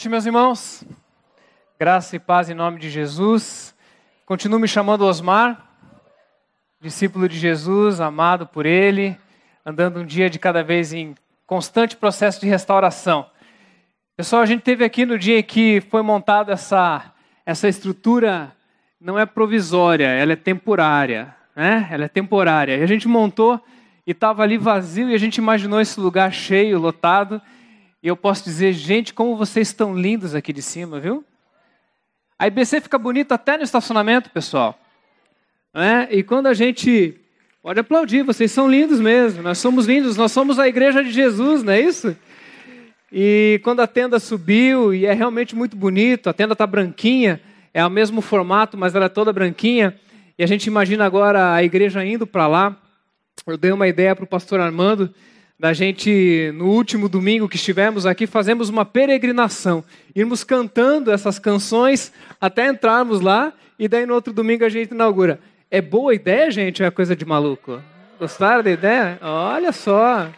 Noite, meus irmãos. Graça e paz em nome de Jesus. Continuo me chamando Osmar, discípulo de Jesus, amado por Ele, andando um dia de cada vez em constante processo de restauração. Pessoal, a gente teve aqui no dia em que foi montada essa, essa estrutura, não é provisória, ela é temporária. Né? Ela é temporária. E a gente montou e estava ali vazio e a gente imaginou esse lugar cheio, lotado. E eu posso dizer, gente, como vocês estão lindos aqui de cima, viu? A IBC fica bonita até no estacionamento, pessoal. É? E quando a gente. Pode aplaudir, vocês são lindos mesmo. Nós somos lindos, nós somos a igreja de Jesus, não é isso? E quando a tenda subiu, e é realmente muito bonito, a tenda está branquinha, é o mesmo formato, mas ela é toda branquinha. E a gente imagina agora a igreja indo para lá. Eu dei uma ideia para o pastor Armando da gente, no último domingo que estivemos aqui, fazemos uma peregrinação, irmos cantando essas canções até entrarmos lá, e daí no outro domingo a gente inaugura. É boa ideia, gente, ou é coisa de maluco? Gostaram da ideia? Olha só.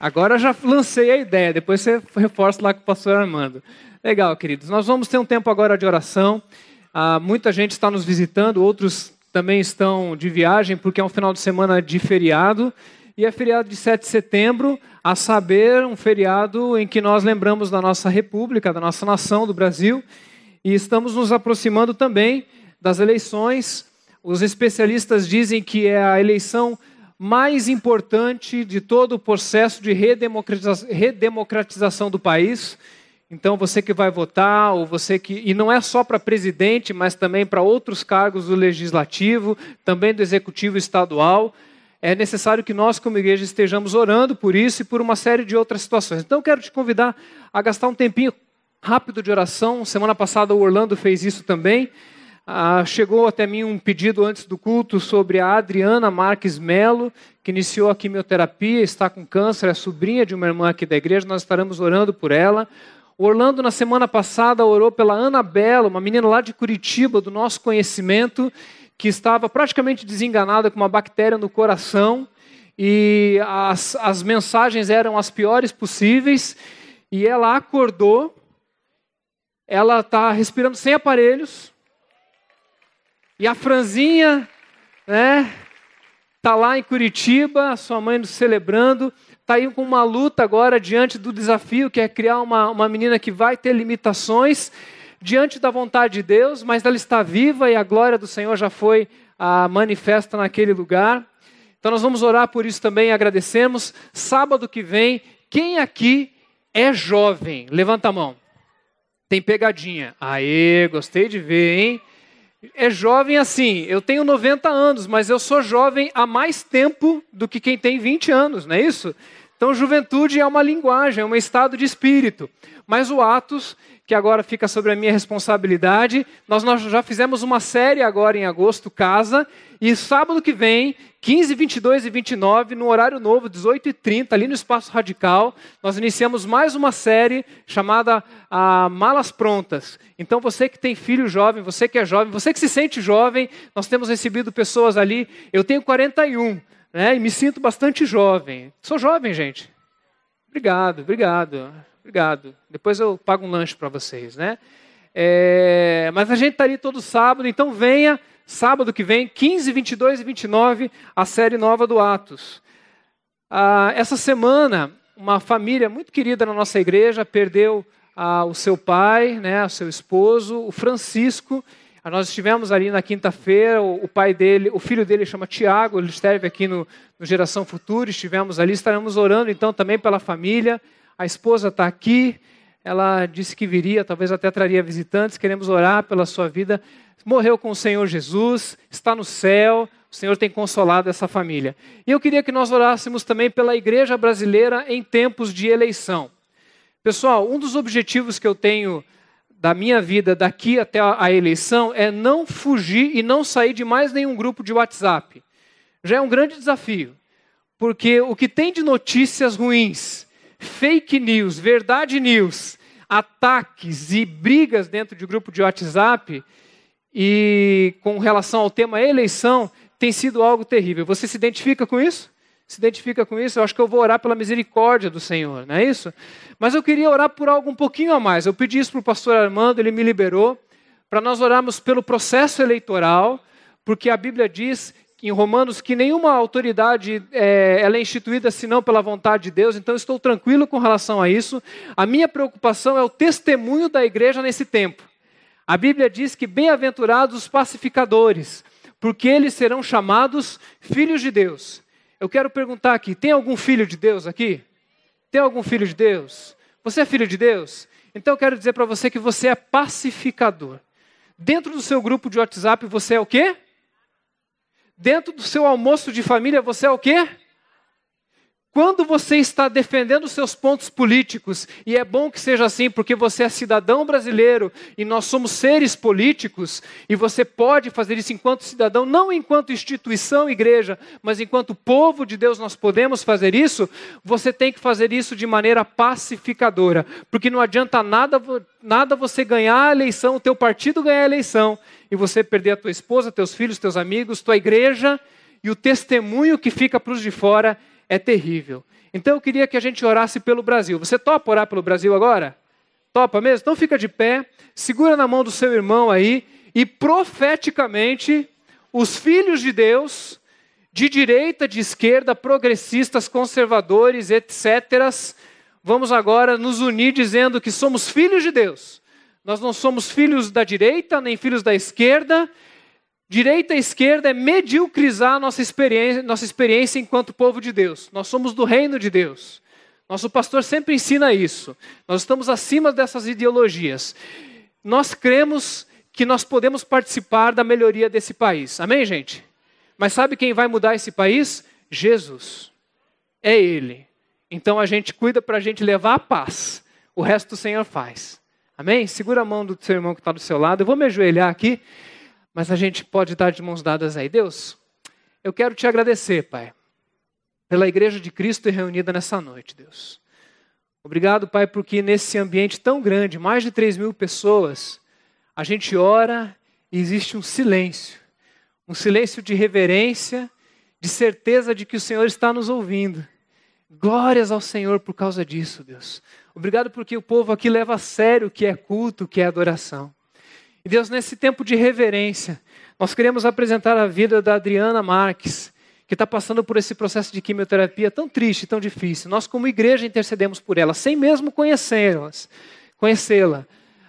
Agora já lancei a ideia, depois você reforça lá com o pastor Armando. Legal, queridos. Nós vamos ter um tempo agora de oração. Ah, muita gente está nos visitando, outros também estão de viagem, porque é um final de semana de feriado e é feriado de 7 de setembro, a saber, um feriado em que nós lembramos da nossa república, da nossa nação, do Brasil, e estamos nos aproximando também das eleições. Os especialistas dizem que é a eleição mais importante de todo o processo de redemocratização do país. Então, você que vai votar, ou você que. E não é só para presidente, mas também para outros cargos do legislativo, também do executivo estadual é necessário que nós, como igreja, estejamos orando por isso e por uma série de outras situações. Então, quero te convidar a gastar um tempinho rápido de oração. Semana passada, o Orlando fez isso também. Ah, chegou até mim um pedido antes do culto sobre a Adriana Marques Melo, que iniciou a quimioterapia, está com câncer, é sobrinha de uma irmã aqui da igreja, nós estaremos orando por ela. O Orlando, na semana passada, orou pela Anabela, uma menina lá de Curitiba, do nosso conhecimento, que estava praticamente desenganada com uma bactéria no coração e as, as mensagens eram as piores possíveis e ela acordou, ela está respirando sem aparelhos e a franzinha, né, está lá em Curitiba, sua mãe nos celebrando, está aí com uma luta agora diante do desafio que é criar uma, uma menina que vai ter limitações diante da vontade de Deus, mas ela está viva e a glória do Senhor já foi ah, manifesta naquele lugar. Então nós vamos orar por isso também, agradecemos. Sábado que vem, quem aqui é jovem? Levanta a mão. Tem pegadinha. Aê, gostei de ver, hein? É jovem assim, eu tenho 90 anos, mas eu sou jovem há mais tempo do que quem tem 20 anos, não é isso? Então, juventude é uma linguagem, é um estado de espírito. Mas o Atos, que agora fica sobre a minha responsabilidade. Nós, nós já fizemos uma série agora em agosto, Casa, e sábado que vem, 15, 22 e 29, no horário novo, 18 e 30, ali no Espaço Radical, nós iniciamos mais uma série chamada ah, Malas Prontas. Então, você que tem filho jovem, você que é jovem, você que se sente jovem, nós temos recebido pessoas ali. Eu tenho 41, né, e me sinto bastante jovem. Sou jovem, gente. Obrigado, obrigado. Obrigado. Depois eu pago um lanche para vocês, né? É, mas a gente está ali todo sábado, então venha sábado que vem, 15, 22 e 29, a série nova do Atos. Ah, essa semana, uma família muito querida na nossa igreja perdeu ah, o seu pai, né, o seu esposo, o Francisco. Nós estivemos ali na quinta-feira, o, pai dele, o filho dele chama Tiago, ele esteve aqui no, no Geração Futura, estivemos ali, estaremos orando então também pela família. A esposa está aqui, ela disse que viria, talvez até traria visitantes. Queremos orar pela sua vida. Morreu com o Senhor Jesus, está no céu. O Senhor tem consolado essa família. E eu queria que nós orássemos também pela igreja brasileira em tempos de eleição. Pessoal, um dos objetivos que eu tenho da minha vida daqui até a eleição é não fugir e não sair de mais nenhum grupo de WhatsApp. Já é um grande desafio, porque o que tem de notícias ruins, fake news, verdade news, ataques e brigas dentro de grupo de WhatsApp e com relação ao tema eleição tem sido algo terrível. Você se identifica com isso? Se identifica com isso, eu acho que eu vou orar pela misericórdia do Senhor, não é isso? Mas eu queria orar por algo um pouquinho a mais. Eu pedi isso para o pastor Armando, ele me liberou, para nós orarmos pelo processo eleitoral, porque a Bíblia diz em Romanos que nenhuma autoridade é, ela é instituída senão pela vontade de Deus, então estou tranquilo com relação a isso. A minha preocupação é o testemunho da igreja nesse tempo. A Bíblia diz que bem-aventurados os pacificadores, porque eles serão chamados filhos de Deus. Eu quero perguntar aqui: tem algum filho de Deus aqui? Tem algum filho de Deus? Você é filho de Deus? Então eu quero dizer para você que você é pacificador. Dentro do seu grupo de WhatsApp, você é o quê? Dentro do seu almoço de família, você é o quê? Quando você está defendendo seus pontos políticos, e é bom que seja assim, porque você é cidadão brasileiro e nós somos seres políticos, e você pode fazer isso enquanto cidadão, não enquanto instituição, igreja, mas enquanto povo de Deus nós podemos fazer isso, você tem que fazer isso de maneira pacificadora, porque não adianta nada, nada você ganhar a eleição, o teu partido ganhar a eleição, e você perder a tua esposa, teus filhos, teus amigos, tua igreja, e o testemunho que fica para os de fora é terrível. Então eu queria que a gente orasse pelo Brasil. Você topa orar pelo Brasil agora? Topa mesmo? Então fica de pé, segura na mão do seu irmão aí e profeticamente os filhos de Deus, de direita, de esquerda, progressistas, conservadores, etc., vamos agora nos unir dizendo que somos filhos de Deus. Nós não somos filhos da direita, nem filhos da esquerda, Direita e esquerda é mediocrizar nossa experiência, nossa experiência enquanto povo de Deus. Nós somos do reino de Deus. Nosso pastor sempre ensina isso. Nós estamos acima dessas ideologias. Nós cremos que nós podemos participar da melhoria desse país. Amém, gente? Mas sabe quem vai mudar esse país? Jesus. É Ele. Então a gente cuida para a gente levar a paz. O resto o Senhor faz. Amém? Segura a mão do seu irmão que está do seu lado. Eu vou me ajoelhar aqui. Mas a gente pode dar de mãos dadas aí. Deus, eu quero te agradecer, Pai, pela igreja de Cristo reunida nessa noite, Deus. Obrigado, Pai, porque nesse ambiente tão grande, mais de 3 mil pessoas, a gente ora e existe um silêncio. Um silêncio de reverência, de certeza de que o Senhor está nos ouvindo. Glórias ao Senhor por causa disso, Deus. Obrigado porque o povo aqui leva a sério o que é culto, o que é adoração. E Deus, nesse tempo de reverência, nós queremos apresentar a vida da Adriana Marques, que está passando por esse processo de quimioterapia tão triste, tão difícil. Nós, como igreja, intercedemos por ela, sem mesmo conhecê-la.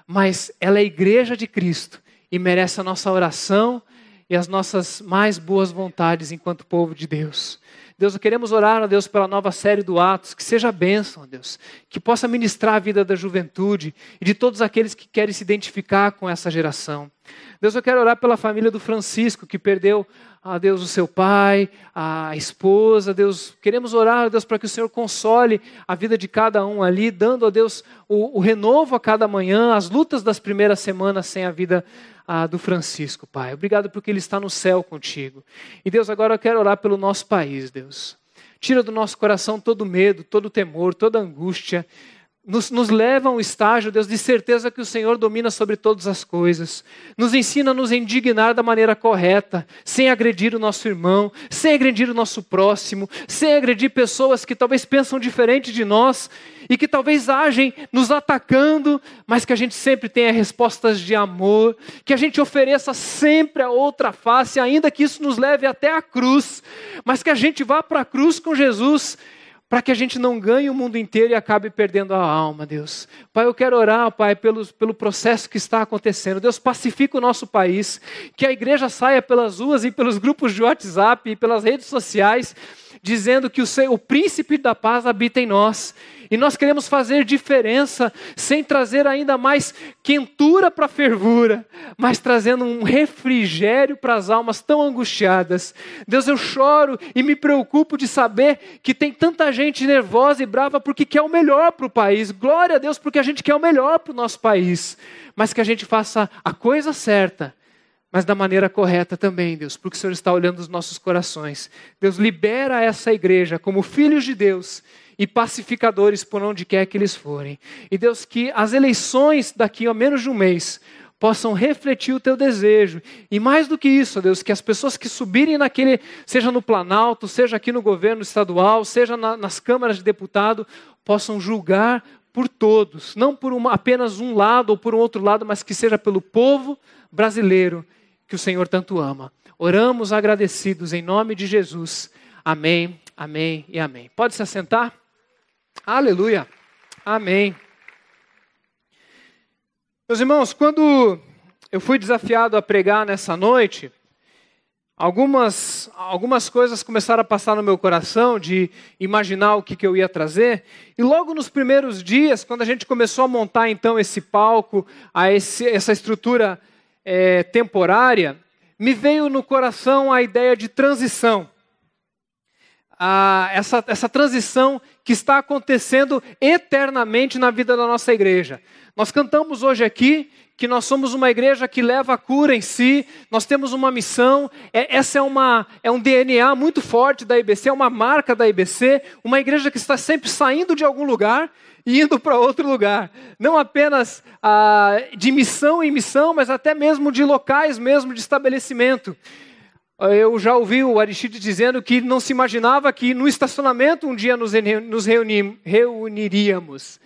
Mas ela é igreja de Cristo e merece a nossa oração e as nossas mais boas vontades enquanto povo de Deus. Deus, queremos orar a Deus pela nova série do Atos, que seja bênção, Deus, que possa ministrar a vida da juventude e de todos aqueles que querem se identificar com essa geração. Deus, eu quero orar pela família do Francisco, que perdeu a Deus o seu pai, a esposa, Deus, queremos orar a Deus para que o Senhor console a vida de cada um ali, dando a Deus o, o renovo a cada manhã, as lutas das primeiras semanas sem a vida ah, do Francisco, Pai. Obrigado porque ele está no céu contigo. E Deus, agora eu quero orar pelo nosso país, Deus. Tira do nosso coração todo medo, todo temor, toda angústia nos, nos leva a um estágio, Deus, de certeza que o Senhor domina sobre todas as coisas. Nos ensina a nos indignar da maneira correta, sem agredir o nosso irmão, sem agredir o nosso próximo, sem agredir pessoas que talvez pensam diferente de nós e que talvez agem nos atacando, mas que a gente sempre tenha respostas de amor, que a gente ofereça sempre a outra face, ainda que isso nos leve até a cruz, mas que a gente vá para a cruz com Jesus para que a gente não ganhe o mundo inteiro e acabe perdendo a alma, Deus. Pai, eu quero orar, Pai, pelo, pelo processo que está acontecendo. Deus, pacifica o nosso país, que a igreja saia pelas ruas e pelos grupos de WhatsApp e pelas redes sociais, dizendo que o, o príncipe da paz habita em nós e nós queremos fazer diferença sem trazer ainda mais quentura para a fervura, mas trazendo um refrigério para as almas tão angustiadas. Deus, eu choro e me preocupo de saber que tem tanta gente nervosa e brava porque quer o melhor para o país. Glória a Deus, porque a gente quer o melhor para o nosso país, mas que a gente faça a coisa certa mas da maneira correta também, Deus, porque o Senhor está olhando os nossos corações. Deus, libera essa igreja como filhos de Deus e pacificadores por onde quer que eles forem. E Deus, que as eleições daqui a menos de um mês possam refletir o teu desejo. E mais do que isso, Deus, que as pessoas que subirem naquele, seja no Planalto, seja aqui no governo estadual, seja na, nas câmaras de deputado, possam julgar por todos, não por uma, apenas um lado ou por um outro lado, mas que seja pelo povo brasileiro que o Senhor tanto ama. Oramos agradecidos em nome de Jesus. Amém, amém e amém. Pode se assentar? Aleluia. Amém. Meus irmãos, quando eu fui desafiado a pregar nessa noite, algumas, algumas coisas começaram a passar no meu coração de imaginar o que, que eu ia trazer. E logo nos primeiros dias, quando a gente começou a montar então esse palco, a esse, essa estrutura é, temporária, me veio no coração a ideia de transição. Ah, essa, essa transição que está acontecendo eternamente na vida da nossa igreja. Nós cantamos hoje aqui que nós somos uma igreja que leva a cura em si, nós temos uma missão, é, essa é, uma, é um DNA muito forte da IBC, é uma marca da IBC, uma igreja que está sempre saindo de algum lugar e indo para outro lugar. Não apenas ah, de missão em missão, mas até mesmo de locais mesmo de estabelecimento. Eu já ouvi o Aristide dizendo que não se imaginava que no estacionamento um dia nos, reuniríamos.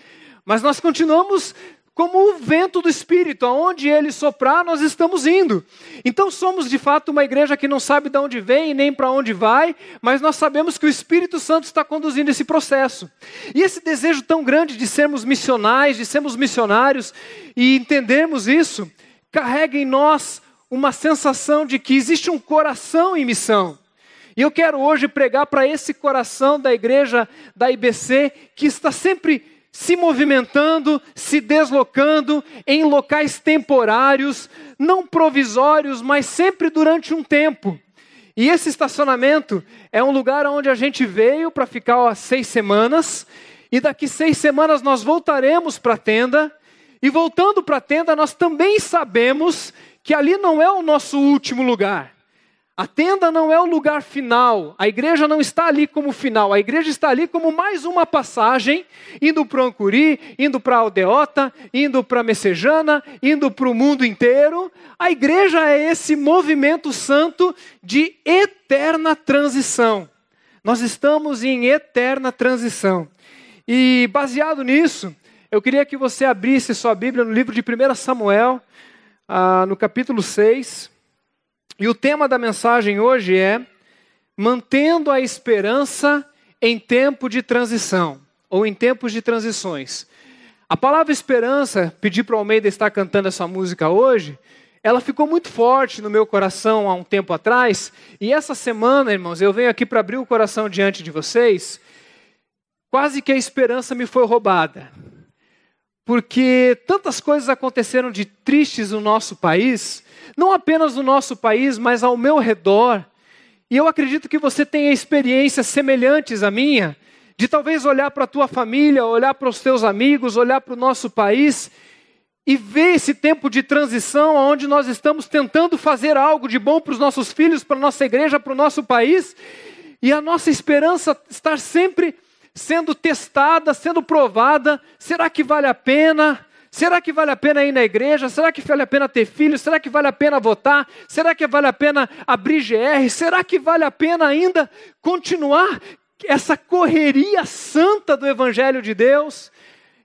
Mas nós continuamos como o vento do Espírito, aonde ele soprar, nós estamos indo. Então somos de fato uma igreja que não sabe de onde vem nem para onde vai, mas nós sabemos que o Espírito Santo está conduzindo esse processo. E esse desejo tão grande de sermos missionais, de sermos missionários e entendermos isso, carrega em nós uma sensação de que existe um coração em missão. E eu quero hoje pregar para esse coração da igreja da IBC que está sempre se movimentando, se deslocando em locais temporários, não provisórios, mas sempre durante um tempo. E esse estacionamento é um lugar onde a gente veio para ficar ó, seis semanas, e daqui seis semanas nós voltaremos para a tenda, e voltando para a tenda, nós também sabemos que ali não é o nosso último lugar. A tenda não é o lugar final, a igreja não está ali como final, a igreja está ali como mais uma passagem, indo para o Ancuri, indo para a Aldeota, indo para a Messejana, indo para o mundo inteiro. A igreja é esse movimento santo de eterna transição. Nós estamos em eterna transição. E baseado nisso, eu queria que você abrisse sua Bíblia no livro de 1 Samuel, ah, no capítulo 6. E o tema da mensagem hoje é Mantendo a esperança em tempo de transição, ou em tempos de transições. A palavra esperança, pedi para o Almeida estar cantando essa música hoje, ela ficou muito forte no meu coração há um tempo atrás, e essa semana, irmãos, eu venho aqui para abrir o coração diante de vocês, quase que a esperança me foi roubada. Porque tantas coisas aconteceram de tristes no nosso país, não apenas no nosso país, mas ao meu redor. E eu acredito que você tenha experiências semelhantes à minha, de talvez olhar para a tua família, olhar para os teus amigos, olhar para o nosso país e ver esse tempo de transição onde nós estamos tentando fazer algo de bom para os nossos filhos, para a nossa igreja, para o nosso país, e a nossa esperança estar sempre sendo testada, sendo provada. Será que vale a pena? Será que vale a pena ir na igreja? Será que vale a pena ter filhos? Será que vale a pena votar? Será que vale a pena abrir GR? Será que vale a pena ainda continuar essa correria santa do Evangelho de Deus?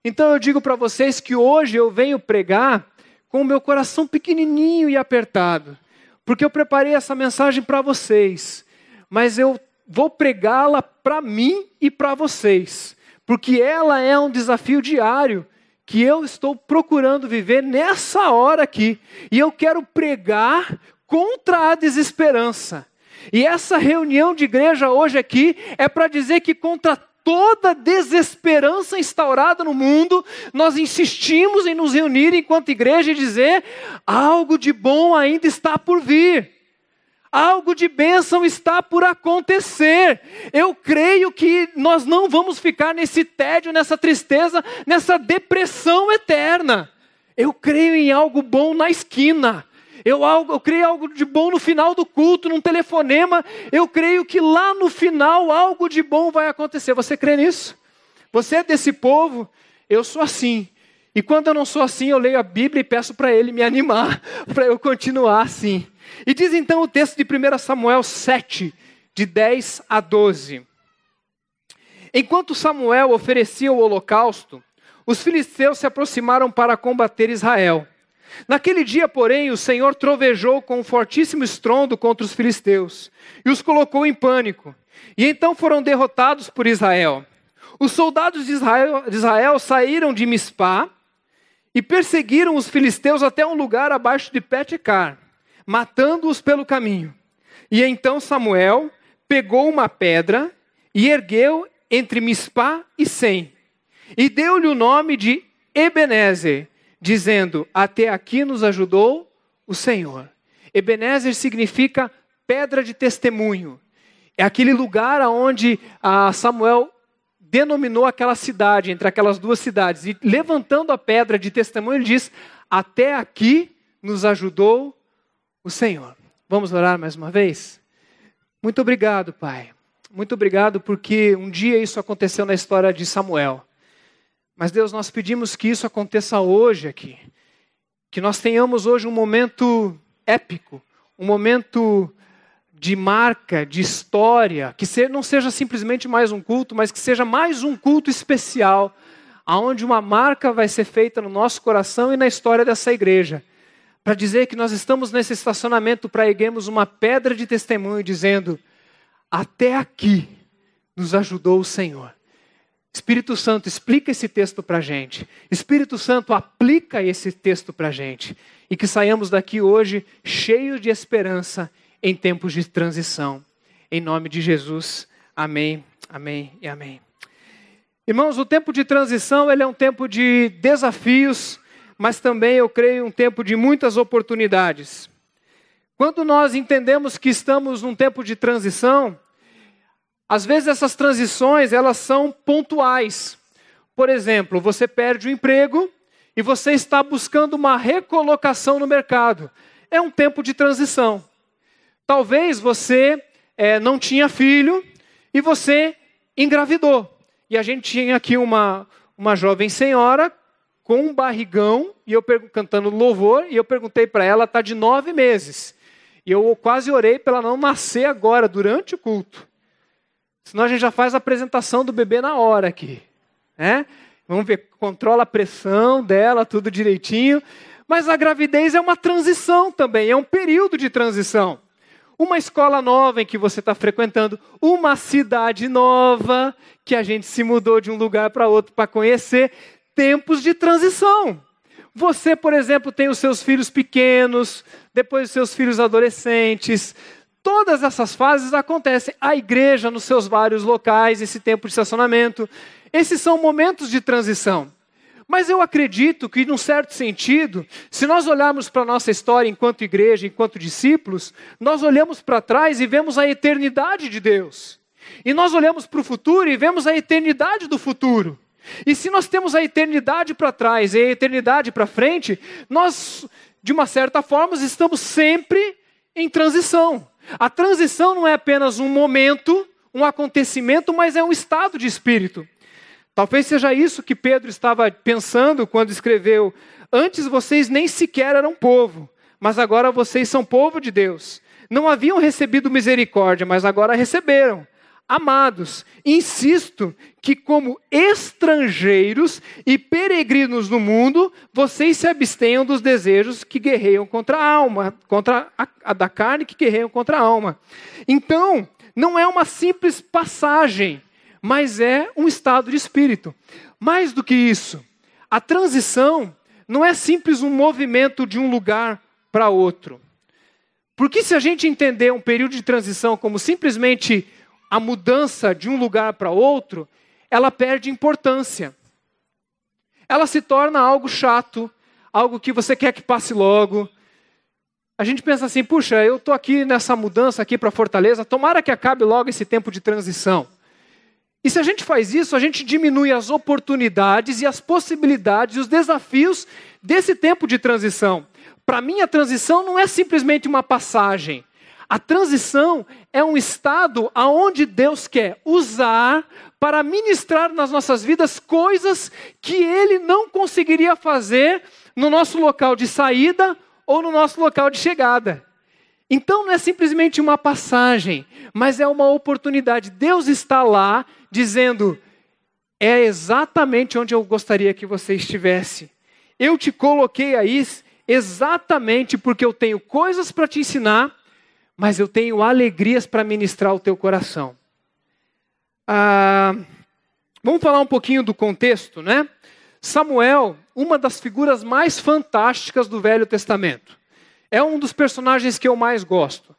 Então eu digo para vocês que hoje eu venho pregar com o meu coração pequenininho e apertado, porque eu preparei essa mensagem para vocês, mas eu vou pregá-la para mim e para vocês, porque ela é um desafio diário que eu estou procurando viver nessa hora aqui. E eu quero pregar contra a desesperança. E essa reunião de igreja hoje aqui é para dizer que contra toda desesperança instaurada no mundo, nós insistimos em nos reunir enquanto igreja e dizer: algo de bom ainda está por vir. Algo de bênção está por acontecer. Eu creio que nós não vamos ficar nesse tédio, nessa tristeza, nessa depressão eterna. Eu creio em algo bom na esquina. Eu, algo, eu creio algo de bom no final do culto, num telefonema. Eu creio que lá no final algo de bom vai acontecer. Você crê nisso? Você é desse povo? Eu sou assim. E quando eu não sou assim, eu leio a Bíblia e peço para ele me animar, para eu continuar assim. E diz então o texto de 1 Samuel 7, de 10 a 12. Enquanto Samuel oferecia o holocausto, os filisteus se aproximaram para combater Israel. Naquele dia, porém, o Senhor trovejou com um fortíssimo estrondo contra os filisteus e os colocou em pânico. E então foram derrotados por Israel. Os soldados de Israel, de Israel saíram de Mispá e perseguiram os filisteus até um lugar abaixo de Petecar, matando-os pelo caminho. E então Samuel pegou uma pedra e ergueu entre Mispá e Sem, e deu-lhe o nome de Ebenezer, dizendo: Até aqui nos ajudou o Senhor. Ebenezer significa pedra de testemunho. É aquele lugar onde ah, Samuel denominou aquela cidade, entre aquelas duas cidades. E levantando a pedra de testemunho, ele diz: Até aqui nos ajudou o Senhor. Vamos orar mais uma vez? Muito obrigado, Pai. Muito obrigado porque um dia isso aconteceu na história de Samuel. Mas, Deus, nós pedimos que isso aconteça hoje aqui. Que nós tenhamos hoje um momento épico, um momento de marca, de história, que não seja simplesmente mais um culto, mas que seja mais um culto especial, aonde uma marca vai ser feita no nosso coração e na história dessa igreja, para dizer que nós estamos nesse estacionamento para erguermos uma pedra de testemunho, dizendo: até aqui nos ajudou o Senhor. Espírito Santo, explica esse texto para a gente. Espírito Santo, aplica esse texto para a gente. E que saiamos daqui hoje cheios de esperança em tempos de transição. Em nome de Jesus. Amém, amém e amém. Irmãos, o tempo de transição ele é um tempo de desafios, mas também, eu creio, um tempo de muitas oportunidades. Quando nós entendemos que estamos num tempo de transição, às vezes essas transições, elas são pontuais. Por exemplo, você perde o emprego e você está buscando uma recolocação no mercado. É um tempo de transição. Talvez você é, não tinha filho e você engravidou. E a gente tinha aqui uma, uma jovem senhora com um barrigão, e eu cantando louvor, e eu perguntei para ela, está de nove meses. E eu quase orei para ela não nascer agora, durante o culto. Senão a gente já faz a apresentação do bebê na hora aqui. Né? Vamos ver, controla a pressão dela, tudo direitinho. Mas a gravidez é uma transição também, é um período de transição. Uma escola nova em que você está frequentando, uma cidade nova que a gente se mudou de um lugar para outro para conhecer, tempos de transição. Você, por exemplo, tem os seus filhos pequenos, depois os seus filhos adolescentes, Todas essas fases acontecem. A igreja nos seus vários locais, esse tempo de estacionamento. Esses são momentos de transição. Mas eu acredito que, num certo sentido, se nós olharmos para a nossa história enquanto igreja, enquanto discípulos, nós olhamos para trás e vemos a eternidade de Deus. E nós olhamos para o futuro e vemos a eternidade do futuro. E se nós temos a eternidade para trás e a eternidade para frente, nós, de uma certa forma, estamos sempre em transição. A transição não é apenas um momento, um acontecimento, mas é um estado de espírito. Talvez seja isso que Pedro estava pensando quando escreveu: Antes vocês nem sequer eram povo, mas agora vocês são povo de Deus. Não haviam recebido misericórdia, mas agora receberam. Amados, insisto que, como estrangeiros e peregrinos no mundo, vocês se abstenham dos desejos que guerreiam contra a alma, contra a, a da carne que guerreiam contra a alma. Então, não é uma simples passagem, mas é um estado de espírito. Mais do que isso, a transição não é simples um movimento de um lugar para outro. Porque se a gente entender um período de transição como simplesmente a mudança de um lugar para outro, ela perde importância. Ela se torna algo chato, algo que você quer que passe logo. A gente pensa assim, puxa, eu estou aqui nessa mudança aqui para Fortaleza, tomara que acabe logo esse tempo de transição. E se a gente faz isso, a gente diminui as oportunidades e as possibilidades e os desafios desse tempo de transição. Para mim, a transição não é simplesmente uma passagem. A transição é um estado aonde Deus quer usar para ministrar nas nossas vidas coisas que ele não conseguiria fazer no nosso local de saída ou no nosso local de chegada. Então não é simplesmente uma passagem, mas é uma oportunidade. Deus está lá dizendo: é exatamente onde eu gostaria que você estivesse. Eu te coloquei aí exatamente porque eu tenho coisas para te ensinar, mas eu tenho alegrias para ministrar o teu coração. Ah, vamos falar um pouquinho do contexto, né? Samuel, uma das figuras mais fantásticas do Velho Testamento. É um dos personagens que eu mais gosto.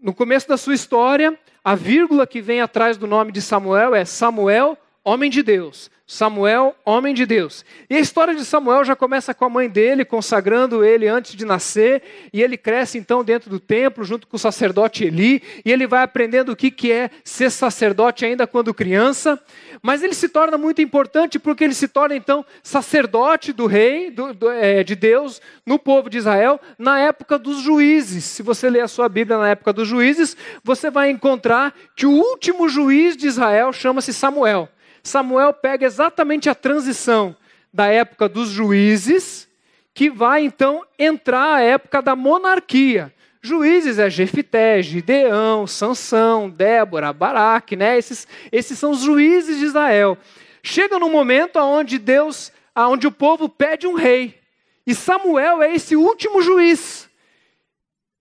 No começo da sua história, a vírgula que vem atrás do nome de Samuel é Samuel, homem de Deus. Samuel, homem de Deus. E a história de Samuel já começa com a mãe dele, consagrando ele antes de nascer, e ele cresce então dentro do templo, junto com o sacerdote Eli, e ele vai aprendendo o que, que é ser sacerdote ainda quando criança. Mas ele se torna muito importante porque ele se torna então sacerdote do rei, do, do, é, de Deus, no povo de Israel, na época dos juízes. Se você ler a sua Bíblia na época dos juízes, você vai encontrar que o último juiz de Israel chama-se Samuel. Samuel pega exatamente a transição da época dos juízes, que vai então entrar a época da monarquia. Juízes é Jefité, Gideão, Sansão, Débora, Baraque, né? Esses, esses são os juízes de Israel. Chega no momento onde Deus, onde o povo pede um rei. E Samuel é esse último juiz.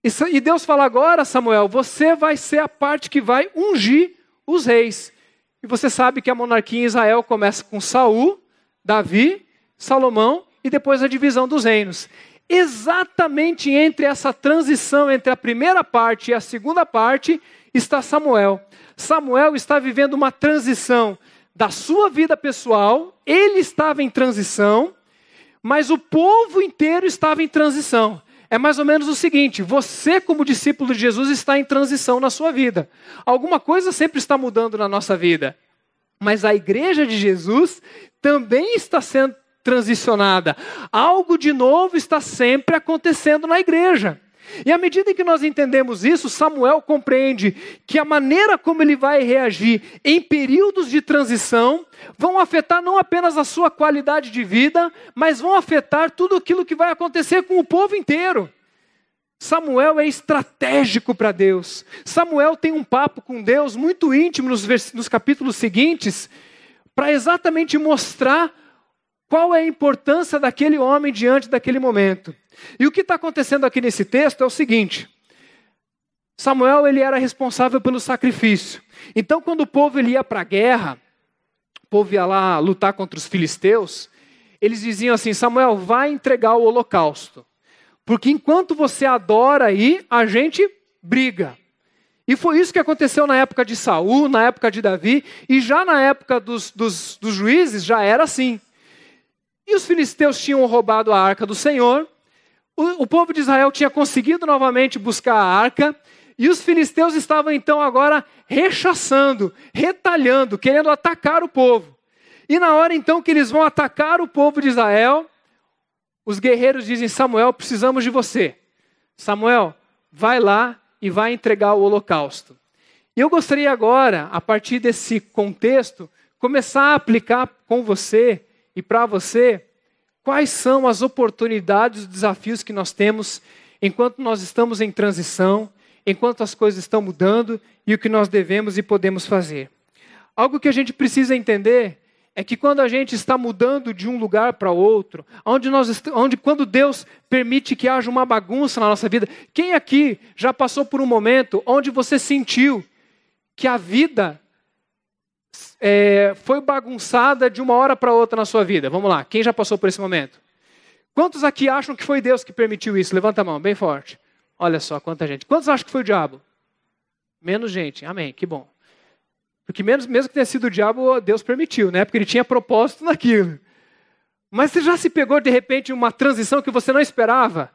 E Deus fala agora, Samuel, você vai ser a parte que vai ungir os reis. E você sabe que a monarquia em Israel começa com Saul, Davi, Salomão e depois a divisão dos reinos. Exatamente entre essa transição entre a primeira parte e a segunda parte está Samuel. Samuel está vivendo uma transição da sua vida pessoal, ele estava em transição, mas o povo inteiro estava em transição é mais ou menos o seguinte: você, como discípulo de Jesus, está em transição na sua vida. Alguma coisa sempre está mudando na nossa vida. Mas a igreja de Jesus também está sendo transicionada. Algo de novo está sempre acontecendo na igreja. E à medida que nós entendemos isso, Samuel compreende que a maneira como ele vai reagir em períodos de transição vão afetar não apenas a sua qualidade de vida, mas vão afetar tudo aquilo que vai acontecer com o povo inteiro. Samuel é estratégico para Deus. Samuel tem um papo com Deus muito íntimo nos, nos capítulos seguintes, para exatamente mostrar qual é a importância daquele homem diante daquele momento. E o que está acontecendo aqui nesse texto é o seguinte: Samuel ele era responsável pelo sacrifício. Então, quando o povo ele ia para a guerra, o povo ia lá lutar contra os filisteus, eles diziam assim: Samuel, vai entregar o holocausto. Porque enquanto você adora aí, a gente briga. E foi isso que aconteceu na época de Saul, na época de Davi, e já na época dos, dos, dos juízes já era assim. E os filisteus tinham roubado a arca do Senhor, o, o povo de Israel tinha conseguido novamente buscar a arca, e os filisteus estavam então agora rechaçando, retalhando, querendo atacar o povo. E na hora então que eles vão atacar o povo de Israel, os guerreiros dizem: Samuel, precisamos de você. Samuel, vai lá e vai entregar o holocausto. E eu gostaria agora, a partir desse contexto, começar a aplicar com você e para você quais são as oportunidades e desafios que nós temos enquanto nós estamos em transição, enquanto as coisas estão mudando e o que nós devemos e podemos fazer. Algo que a gente precisa entender é que quando a gente está mudando de um lugar para outro, onde, nós, onde quando Deus permite que haja uma bagunça na nossa vida, quem aqui já passou por um momento onde você sentiu que a vida é, foi bagunçada de uma hora para outra na sua vida? Vamos lá, quem já passou por esse momento? Quantos aqui acham que foi Deus que permitiu isso? Levanta a mão, bem forte. Olha só quanta gente. Quantos acham que foi o diabo? Menos gente. Amém, que bom. Porque mesmo, mesmo que tenha sido o diabo, Deus permitiu, né? Porque ele tinha propósito naquilo. Mas você já se pegou de repente uma transição que você não esperava?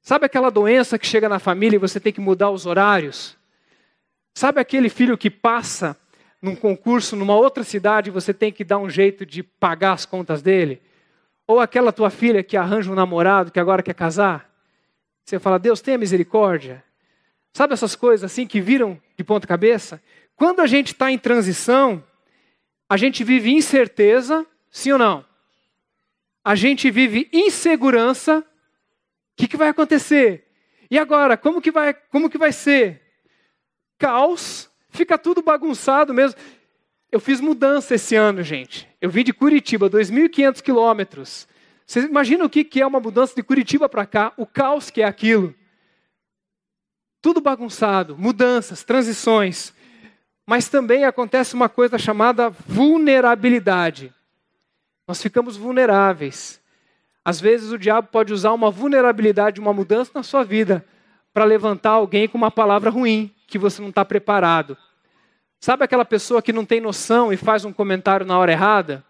Sabe aquela doença que chega na família e você tem que mudar os horários? Sabe aquele filho que passa num concurso numa outra cidade você tem que dar um jeito de pagar as contas dele? Ou aquela tua filha que arranja um namorado que agora quer casar? Você fala, Deus tenha misericórdia. Sabe essas coisas assim que viram de ponta cabeça? Quando a gente está em transição, a gente vive incerteza, sim ou não? A gente vive insegurança. O que, que vai acontecer? E agora, como que vai, como que vai ser? Caos, fica tudo bagunçado mesmo. Eu fiz mudança esse ano, gente. Eu vim de Curitiba, 2.500 quilômetros. Vocês imaginam o que é uma mudança de Curitiba para cá? O caos que é aquilo. Tudo bagunçado, mudanças, transições. Mas também acontece uma coisa chamada vulnerabilidade. Nós ficamos vulneráveis. Às vezes o diabo pode usar uma vulnerabilidade, uma mudança na sua vida, para levantar alguém com uma palavra ruim, que você não está preparado. Sabe aquela pessoa que não tem noção e faz um comentário na hora errada?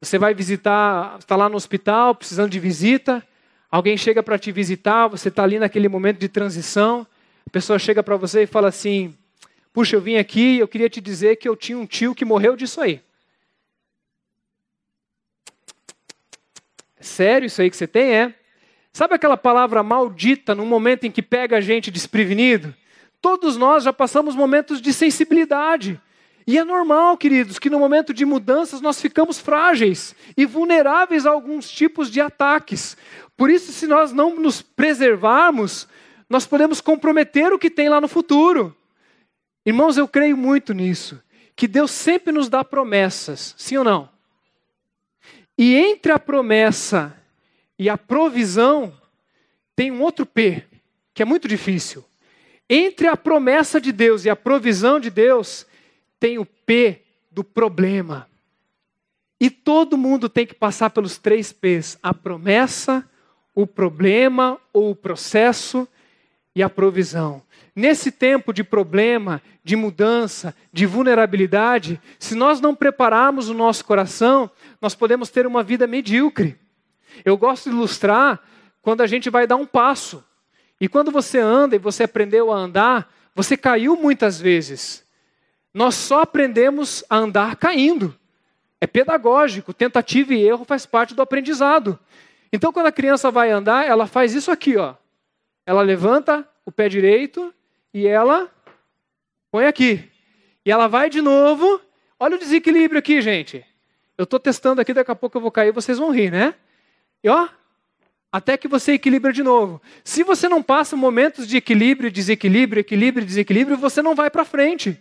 Você vai visitar, está lá no hospital, precisando de visita, alguém chega para te visitar, você está ali naquele momento de transição, a pessoa chega para você e fala assim: Puxa, eu vim aqui e eu queria te dizer que eu tinha um tio que morreu disso aí. Sério isso aí que você tem? É? Sabe aquela palavra maldita no momento em que pega a gente desprevenido? Todos nós já passamos momentos de sensibilidade. E é normal, queridos, que no momento de mudanças nós ficamos frágeis e vulneráveis a alguns tipos de ataques. Por isso, se nós não nos preservarmos, nós podemos comprometer o que tem lá no futuro. Irmãos, eu creio muito nisso, que Deus sempre nos dá promessas, sim ou não? E entre a promessa e a provisão, tem um outro P, que é muito difícil. Entre a promessa de Deus e a provisão de Deus, tem o P do problema. E todo mundo tem que passar pelos três P's: a promessa, o problema ou o processo e a provisão. Nesse tempo de problema, de mudança, de vulnerabilidade, se nós não prepararmos o nosso coração, nós podemos ter uma vida medíocre. Eu gosto de ilustrar quando a gente vai dar um passo. E quando você anda e você aprendeu a andar, você caiu muitas vezes. Nós só aprendemos a andar caindo. É pedagógico, tentativa e erro faz parte do aprendizado. Então, quando a criança vai andar, ela faz isso aqui, ó. Ela levanta o pé direito e ela põe aqui. E ela vai de novo. Olha o desequilíbrio aqui, gente. Eu estou testando aqui, daqui a pouco eu vou cair, vocês vão rir, né? E ó, até que você equilibra de novo. Se você não passa momentos de equilíbrio, desequilíbrio, equilíbrio, desequilíbrio, você não vai para frente.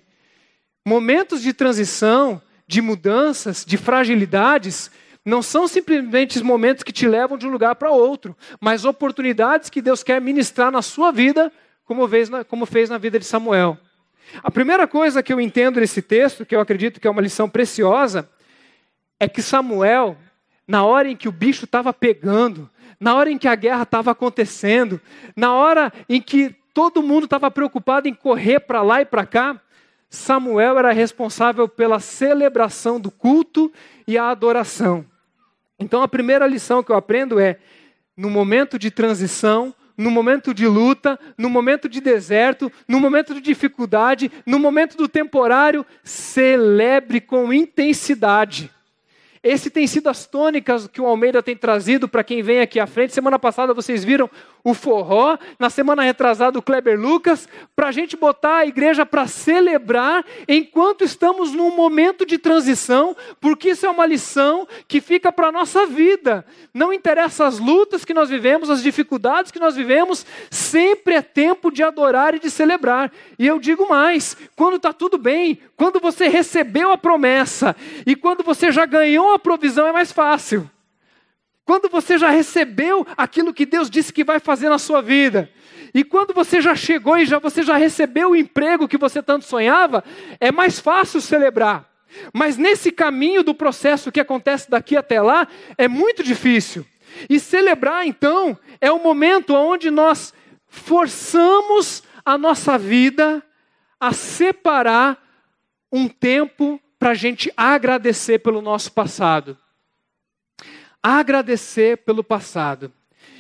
Momentos de transição, de mudanças, de fragilidades, não são simplesmente momentos que te levam de um lugar para outro, mas oportunidades que Deus quer ministrar na sua vida como fez, na, como fez na vida de Samuel. A primeira coisa que eu entendo nesse texto, que eu acredito que é uma lição preciosa, é que Samuel, na hora em que o bicho estava pegando, na hora em que a guerra estava acontecendo, na hora em que todo mundo estava preocupado em correr para lá e para cá, Samuel era responsável pela celebração do culto e a adoração. Então a primeira lição que eu aprendo é: no momento de transição, no momento de luta, no momento de deserto, no momento de dificuldade, no momento do temporário, celebre com intensidade. Esse tem sido as tônicas que o Almeida tem trazido para quem vem aqui à frente. Semana passada vocês viram o forró, na semana retrasada o Kleber Lucas, para a gente botar a igreja para celebrar enquanto estamos num momento de transição, porque isso é uma lição que fica para a nossa vida. Não interessa as lutas que nós vivemos, as dificuldades que nós vivemos, sempre é tempo de adorar e de celebrar. E eu digo mais: quando está tudo bem, quando você recebeu a promessa e quando você já ganhou a provisão é mais fácil. Quando você já recebeu aquilo que Deus disse que vai fazer na sua vida, e quando você já chegou e já você já recebeu o emprego que você tanto sonhava, é mais fácil celebrar. Mas nesse caminho do processo que acontece daqui até lá, é muito difícil. E celebrar, então, é o momento onde nós forçamos a nossa vida a separar um tempo para a gente agradecer pelo nosso passado. Agradecer pelo passado.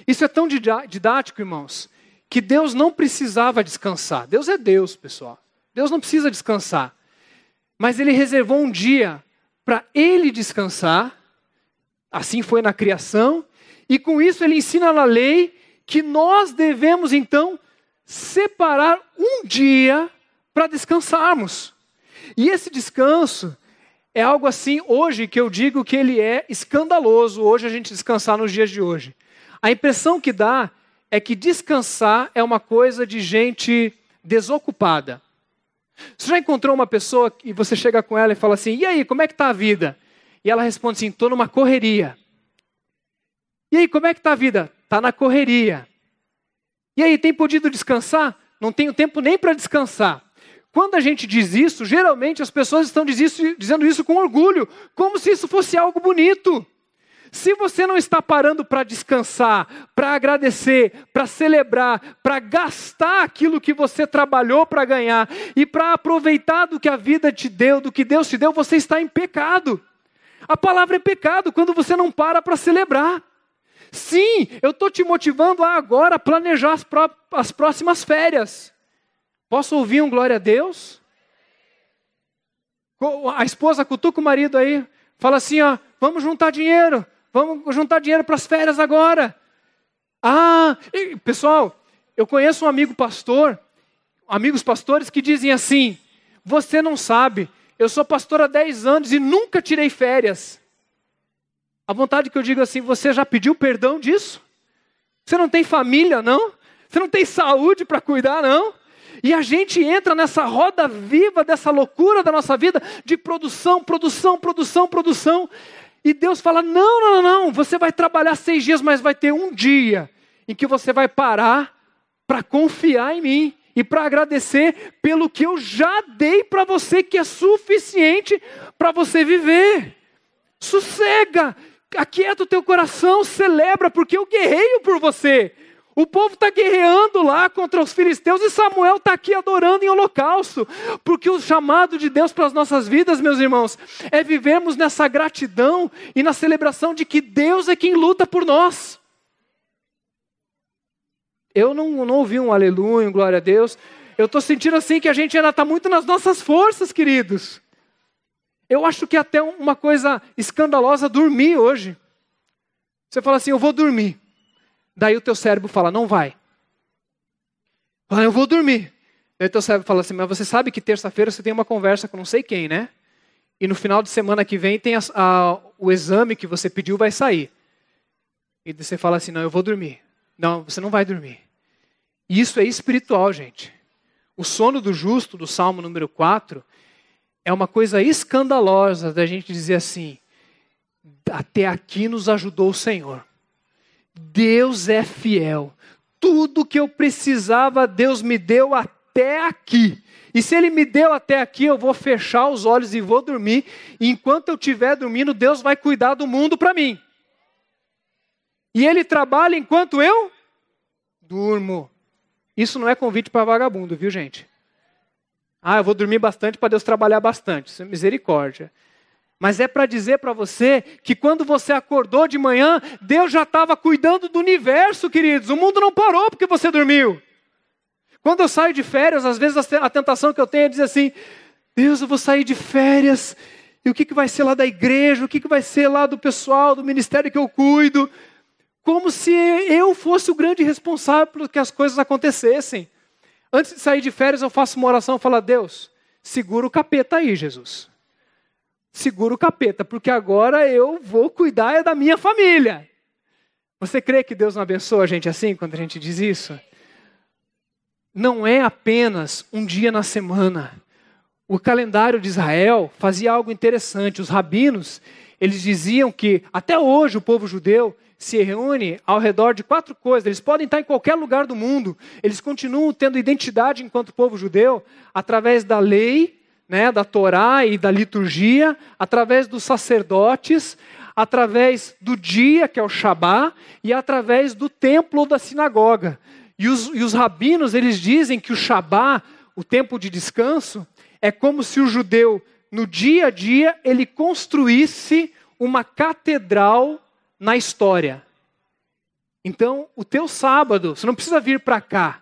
Isso é tão didático, irmãos, que Deus não precisava descansar. Deus é Deus, pessoal. Deus não precisa descansar. Mas Ele reservou um dia para Ele descansar. Assim foi na criação. E com isso Ele ensina na lei que nós devemos então separar um dia para descansarmos. E esse descanso é algo assim hoje que eu digo que ele é escandaloso hoje a gente descansar nos dias de hoje. A impressão que dá é que descansar é uma coisa de gente desocupada. Você já encontrou uma pessoa e você chega com ela e fala assim: "E aí, como é que tá a vida?" E ela responde assim: "Tô numa correria." E aí, como é que tá a vida? Tá na correria. E aí, tem podido descansar? Não tenho tempo nem para descansar. Quando a gente diz isso, geralmente as pessoas estão dizendo isso com orgulho, como se isso fosse algo bonito. Se você não está parando para descansar, para agradecer, para celebrar, para gastar aquilo que você trabalhou para ganhar e para aproveitar do que a vida te deu, do que Deus te deu, você está em pecado. A palavra é pecado quando você não para para celebrar. Sim, eu estou te motivando a agora planejar as, as próximas férias. Posso ouvir um glória a Deus? A esposa cutuca o marido aí, fala assim: ó, vamos juntar dinheiro, vamos juntar dinheiro para as férias agora. Ah, e, pessoal, eu conheço um amigo pastor, amigos pastores que dizem assim: você não sabe, eu sou pastor há 10 anos e nunca tirei férias. A vontade que eu digo assim: você já pediu perdão disso? Você não tem família, não? Você não tem saúde para cuidar, não? E a gente entra nessa roda viva dessa loucura da nossa vida de produção, produção, produção, produção. E Deus fala: não, não, não, você vai trabalhar seis dias, mas vai ter um dia em que você vai parar para confiar em mim e para agradecer pelo que eu já dei para você, que é suficiente para você viver. Sossega, aquieta o teu coração, celebra, porque eu guerreio por você. O povo está guerreando lá contra os filisteus e Samuel está aqui adorando em holocausto. Porque o chamado de Deus para as nossas vidas, meus irmãos, é vivermos nessa gratidão e na celebração de que Deus é quem luta por nós. Eu não, não ouvi um aleluia, um glória a Deus. Eu estou sentindo assim que a gente ainda está muito nas nossas forças, queridos. Eu acho que é até uma coisa escandalosa dormir hoje. Você fala assim, eu vou dormir. Daí o teu cérebro fala, não vai. Fala, eu vou dormir. Daí o teu cérebro fala assim, mas você sabe que terça-feira você tem uma conversa com não sei quem, né? E no final de semana que vem tem a, a, o exame que você pediu vai sair. E você fala assim, não, eu vou dormir. Não, você não vai dormir. Isso é espiritual, gente. O sono do justo, do Salmo número 4, é uma coisa escandalosa da gente dizer assim: até aqui nos ajudou o Senhor. Deus é fiel. Tudo que eu precisava, Deus me deu até aqui. E se Ele me deu até aqui, eu vou fechar os olhos e vou dormir. E enquanto eu estiver dormindo, Deus vai cuidar do mundo para mim. E Ele trabalha enquanto eu durmo. Isso não é convite para vagabundo, viu, gente? Ah, eu vou dormir bastante para Deus trabalhar bastante. Isso é misericórdia. Mas é para dizer para você que quando você acordou de manhã, Deus já estava cuidando do universo, queridos. O mundo não parou porque você dormiu. Quando eu saio de férias, às vezes a tentação que eu tenho é dizer assim: Deus, eu vou sair de férias, e o que, que vai ser lá da igreja, o que, que vai ser lá do pessoal, do ministério que eu cuido? Como se eu fosse o grande responsável por que as coisas acontecessem. Antes de sair de férias, eu faço uma oração e falo: Deus, segura o capeta aí, Jesus segura o capeta, porque agora eu vou cuidar é da minha família. Você crê que Deus não abençoa a gente assim quando a gente diz isso? Não é apenas um dia na semana. O calendário de Israel fazia algo interessante. Os rabinos, eles diziam que até hoje o povo judeu se reúne ao redor de quatro coisas. Eles podem estar em qualquer lugar do mundo. Eles continuam tendo identidade enquanto povo judeu através da lei, né, da Torá e da liturgia, através dos sacerdotes, através do dia, que é o Shabá, e através do templo ou da sinagoga. E os, e os rabinos, eles dizem que o Shabá, o tempo de descanso, é como se o judeu, no dia a dia, ele construísse uma catedral na história. Então, o teu sábado, você não precisa vir para cá.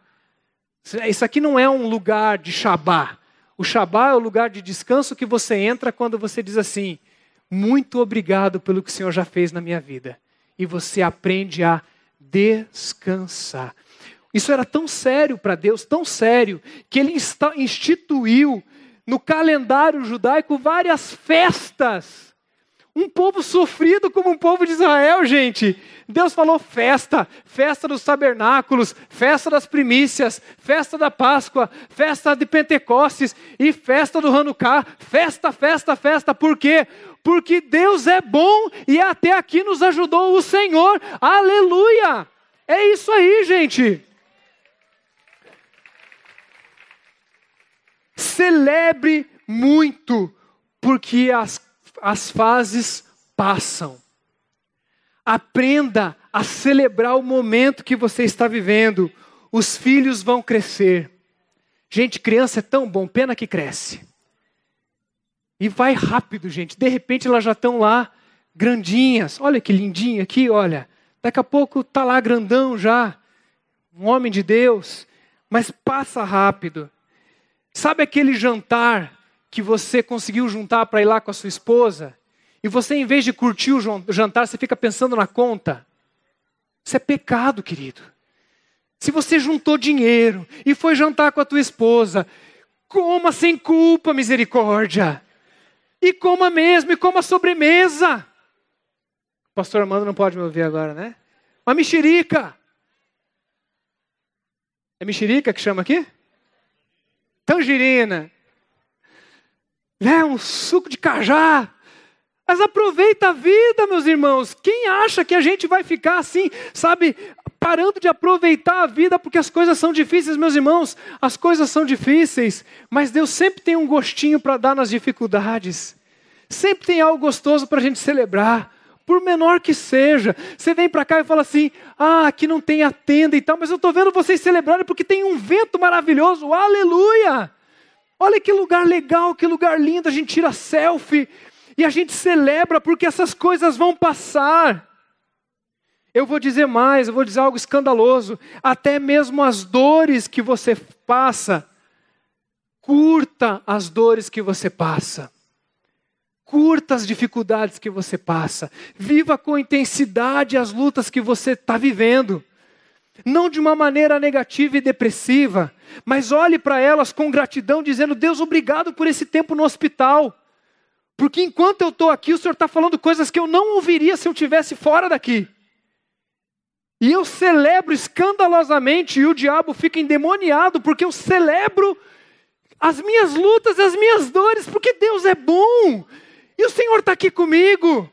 Isso aqui não é um lugar de Shabá. O Shabá é o lugar de descanso que você entra quando você diz assim: Muito obrigado pelo que o Senhor já fez na minha vida. E você aprende a descansar. Isso era tão sério para Deus, tão sério, que ele instituiu no calendário judaico várias festas. Um povo sofrido como um povo de Israel, gente. Deus falou festa, festa dos tabernáculos, festa das primícias, festa da Páscoa, festa de Pentecostes e festa do Hanukkah. Festa, festa, festa. Por quê? Porque Deus é bom e até aqui nos ajudou o Senhor. Aleluia! É isso aí, gente. Celebre muito, porque as, as fases passam. Aprenda a celebrar o momento que você está vivendo. Os filhos vão crescer. Gente, criança é tão bom, pena que cresce. E vai rápido, gente. De repente elas já estão lá, grandinhas. Olha que lindinha aqui, olha. Daqui a pouco está lá grandão já. Um homem de Deus. Mas passa rápido. Sabe aquele jantar que você conseguiu juntar para ir lá com a sua esposa? E você, em vez de curtir o jantar, você fica pensando na conta? Isso é pecado, querido. Se você juntou dinheiro e foi jantar com a tua esposa, coma sem culpa, misericórdia. E coma mesmo, e coma sobremesa. O pastor Armando não pode me ouvir agora, né? Uma mexerica. É mexerica que chama aqui? tangerina, né, um suco de cajá. Mas aproveita a vida, meus irmãos. Quem acha que a gente vai ficar assim, sabe, parando de aproveitar a vida porque as coisas são difíceis, meus irmãos? As coisas são difíceis, mas Deus sempre tem um gostinho para dar nas dificuldades. Sempre tem algo gostoso para a gente celebrar por menor que seja. Você vem para cá e fala assim: ah, aqui não tem a tenda e tal, mas eu estou vendo vocês celebrarem porque tem um vento maravilhoso, aleluia! Olha que lugar legal, que lugar lindo, a gente tira selfie e a gente celebra porque essas coisas vão passar. Eu vou dizer mais, eu vou dizer algo escandaloso. Até mesmo as dores que você passa, curta as dores que você passa. Curta as dificuldades que você passa. Viva com intensidade as lutas que você está vivendo. Não de uma maneira negativa e depressiva, mas olhe para elas com gratidão, dizendo: Deus, obrigado por esse tempo no hospital. Porque enquanto eu estou aqui, o Senhor está falando coisas que eu não ouviria se eu estivesse fora daqui. E eu celebro escandalosamente, e o diabo fica endemoniado, porque eu celebro as minhas lutas, as minhas dores, porque Deus é bom. E o Senhor está aqui comigo.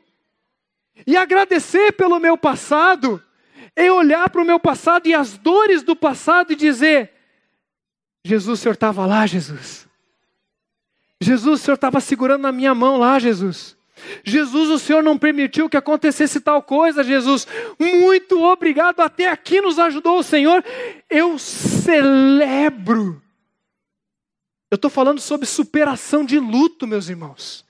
E agradecer pelo meu passado é olhar para o meu passado e as dores do passado e dizer: Jesus, o Senhor estava lá, Jesus. Jesus, o Senhor estava segurando na minha mão lá, Jesus. Jesus, o Senhor não permitiu que acontecesse tal coisa, Jesus. Muito obrigado, até aqui nos ajudou o Senhor. Eu celebro. Eu estou falando sobre superação de luto, meus irmãos.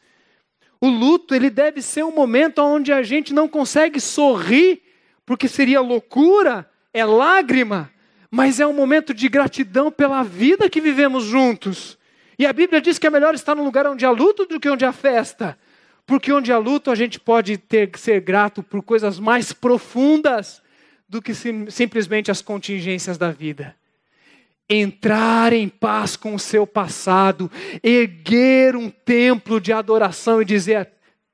O luto, ele deve ser um momento onde a gente não consegue sorrir, porque seria loucura, é lágrima, mas é um momento de gratidão pela vida que vivemos juntos. E a Bíblia diz que é melhor estar num lugar onde há luto do que onde há festa. Porque onde há luto a gente pode ter ser grato por coisas mais profundas do que sim, simplesmente as contingências da vida entrar em paz com o seu passado, erguer um templo de adoração e dizer: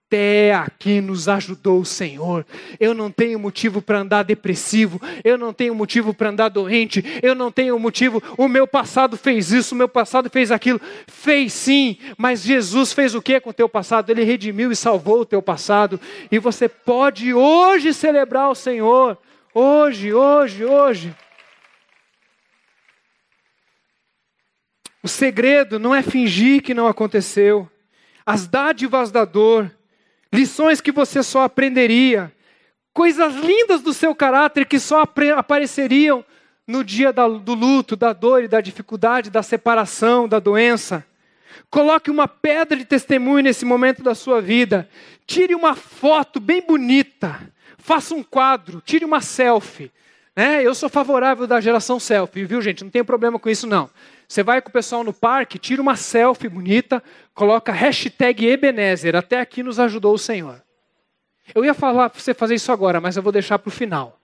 até aqui nos ajudou o Senhor. Eu não tenho motivo para andar depressivo, eu não tenho motivo para andar doente, eu não tenho motivo. O meu passado fez isso, o meu passado fez aquilo. Fez sim, mas Jesus fez o que com o teu passado? Ele redimiu e salvou o teu passado. E você pode hoje celebrar o Senhor. Hoje, hoje, hoje. O segredo não é fingir que não aconteceu. As dádivas da dor, lições que você só aprenderia, coisas lindas do seu caráter que só apareceriam no dia do luto, da dor e da dificuldade, da separação, da doença. Coloque uma pedra de testemunho nesse momento da sua vida. Tire uma foto bem bonita. Faça um quadro, tire uma selfie. Né? Eu sou favorável da geração selfie, viu, gente? Não tenho problema com isso, não. Você vai com o pessoal no parque, tira uma selfie bonita, coloca hashtag Ebenezer, até aqui nos ajudou o Senhor. Eu ia falar para você fazer isso agora, mas eu vou deixar para o final.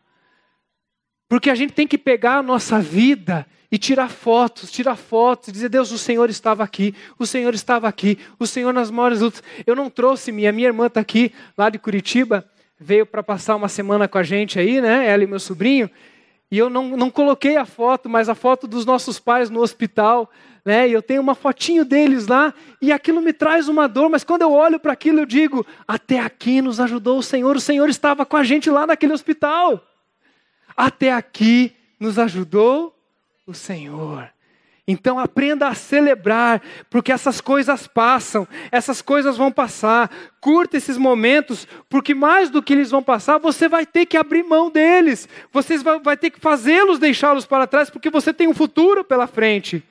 Porque a gente tem que pegar a nossa vida e tirar fotos, tirar fotos, e dizer: Deus, o Senhor estava aqui, o Senhor estava aqui, o Senhor nas maiores lutas. Eu não trouxe minha, minha irmã está aqui, lá de Curitiba, veio para passar uma semana com a gente aí, né? Ela e meu sobrinho. E eu não, não coloquei a foto, mas a foto dos nossos pais no hospital, né? E eu tenho uma fotinho deles lá, e aquilo me traz uma dor, mas quando eu olho para aquilo, eu digo: até aqui nos ajudou o Senhor, o Senhor estava com a gente lá naquele hospital. Até aqui nos ajudou o Senhor. Então aprenda a celebrar, porque essas coisas passam, essas coisas vão passar. Curta esses momentos, porque mais do que eles vão passar, você vai ter que abrir mão deles. Você vai, ter que fazê-los deixá-los para trás, porque você tem um futuro pela frente.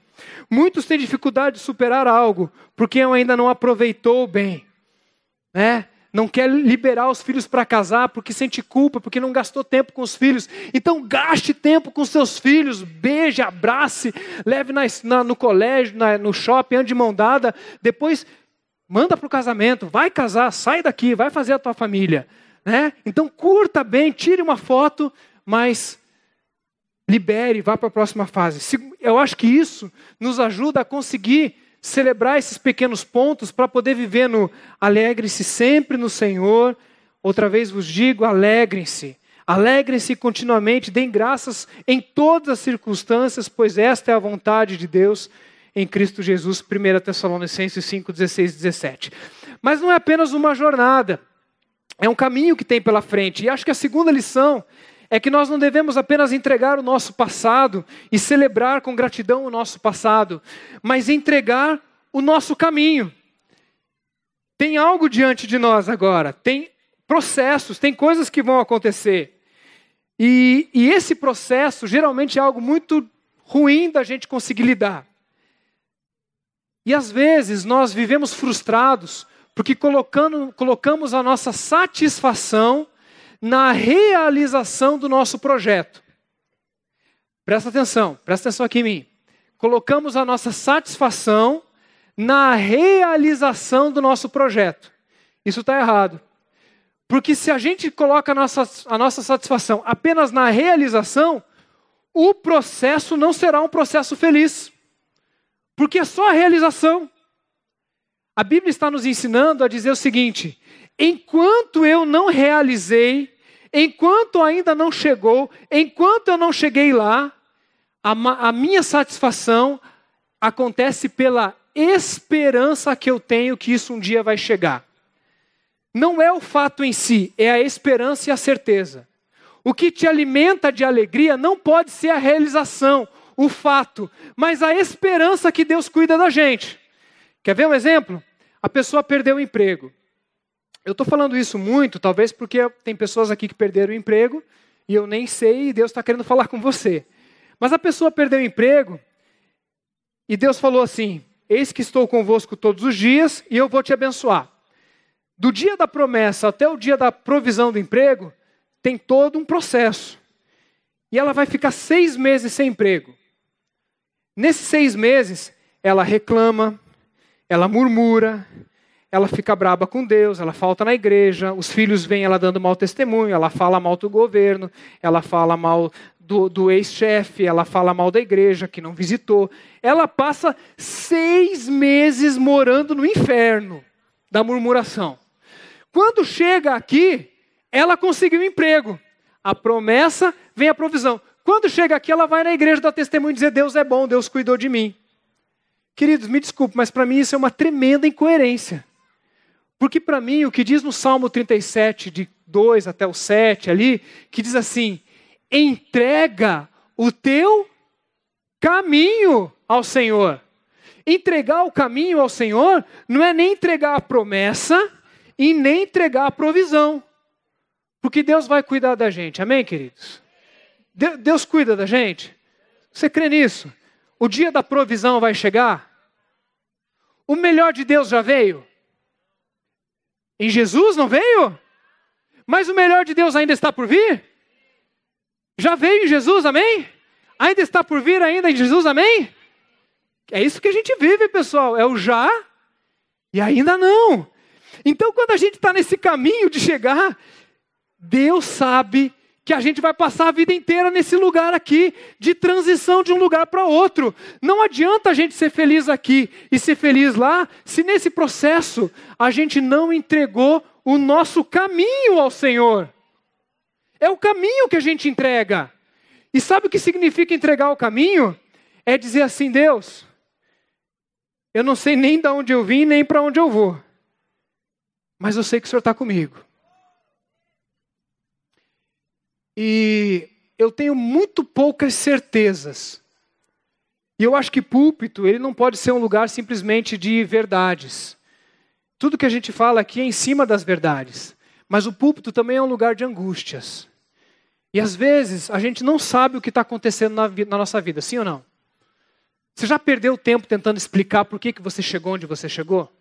Muitos têm dificuldade de superar algo, porque ainda não aproveitou bem. Né? Não quer liberar os filhos para casar porque sente culpa, porque não gastou tempo com os filhos. Então gaste tempo com seus filhos, beije, abrace, leve na, na, no colégio, na, no shopping, ande de mão dada. Depois manda para o casamento, vai casar, sai daqui, vai fazer a tua família. Né? Então curta bem, tire uma foto, mas libere, vá para a próxima fase. Eu acho que isso nos ajuda a conseguir celebrar esses pequenos pontos para poder viver no alegre-se sempre no Senhor. Outra vez vos digo, alegrem-se. Alegrem-se continuamente, deem graças em todas as circunstâncias, pois esta é a vontade de Deus em Cristo Jesus. 1 Tessalonicenses 5, 16 17. Mas não é apenas uma jornada, é um caminho que tem pela frente. E acho que a segunda lição é que nós não devemos apenas entregar o nosso passado e celebrar com gratidão o nosso passado, mas entregar o nosso caminho. Tem algo diante de nós agora, tem processos, tem coisas que vão acontecer. E, e esse processo geralmente é algo muito ruim da gente conseguir lidar. E às vezes nós vivemos frustrados porque colocando, colocamos a nossa satisfação na realização do nosso projeto. Presta atenção, presta atenção aqui em mim. Colocamos a nossa satisfação na realização do nosso projeto. Isso está errado. Porque se a gente coloca a nossa, a nossa satisfação apenas na realização, o processo não será um processo feliz. Porque é só a realização. A Bíblia está nos ensinando a dizer o seguinte: enquanto eu não realizei, enquanto ainda não chegou, enquanto eu não cheguei lá, a, a minha satisfação acontece pela esperança que eu tenho que isso um dia vai chegar. Não é o fato em si, é a esperança e a certeza. O que te alimenta de alegria não pode ser a realização, o fato, mas a esperança que Deus cuida da gente. Quer ver um exemplo? A pessoa perdeu o emprego. Eu estou falando isso muito, talvez porque tem pessoas aqui que perderam o emprego e eu nem sei e Deus está querendo falar com você. Mas a pessoa perdeu o emprego e Deus falou assim: Eis que estou convosco todos os dias e eu vou te abençoar. Do dia da promessa até o dia da provisão do emprego, tem todo um processo. E ela vai ficar seis meses sem emprego. Nesses seis meses, ela reclama, ela murmura, ela fica braba com Deus, ela falta na igreja, os filhos vêm ela dando mau testemunho, ela fala mal do governo, ela fala mal do, do ex-chefe, ela fala mal da igreja que não visitou. Ela passa seis meses morando no inferno da murmuração. Quando chega aqui, ela conseguiu um emprego. A promessa vem a provisão. Quando chega aqui, ela vai na igreja dar testemunho e dizer: Deus é bom, Deus cuidou de mim. Queridos, me desculpe, mas para mim isso é uma tremenda incoerência. Porque para mim, o que diz no Salmo 37, de 2 até o 7 ali, que diz assim: entrega o teu caminho ao Senhor. Entregar o caminho ao Senhor não é nem entregar a promessa e nem entregar a provisão. Porque Deus vai cuidar da gente, amém, queridos? Deus cuida da gente? Você crê nisso? O dia da provisão vai chegar? O melhor de Deus já veio? Em Jesus não veio? Mas o melhor de Deus ainda está por vir? Já veio em Jesus, amém? Ainda está por vir ainda em Jesus, amém? É isso que a gente vive, pessoal. É o já e ainda não. Então, quando a gente está nesse caminho de chegar, Deus sabe que a gente vai passar a vida inteira nesse lugar aqui, de transição de um lugar para outro. Não adianta a gente ser feliz aqui e ser feliz lá, se nesse processo a gente não entregou o nosso caminho ao Senhor. É o caminho que a gente entrega. E sabe o que significa entregar o caminho? É dizer assim, Deus, eu não sei nem de onde eu vim, nem para onde eu vou. Mas eu sei que o Senhor está comigo. E eu tenho muito poucas certezas. E eu acho que púlpito, ele não pode ser um lugar simplesmente de verdades. Tudo que a gente fala aqui é em cima das verdades. Mas o púlpito também é um lugar de angústias. E às vezes a gente não sabe o que está acontecendo na, na, nossa vida, sim ou não? Você já perdeu tempo tentando explicar por que, que você chegou onde você chegou?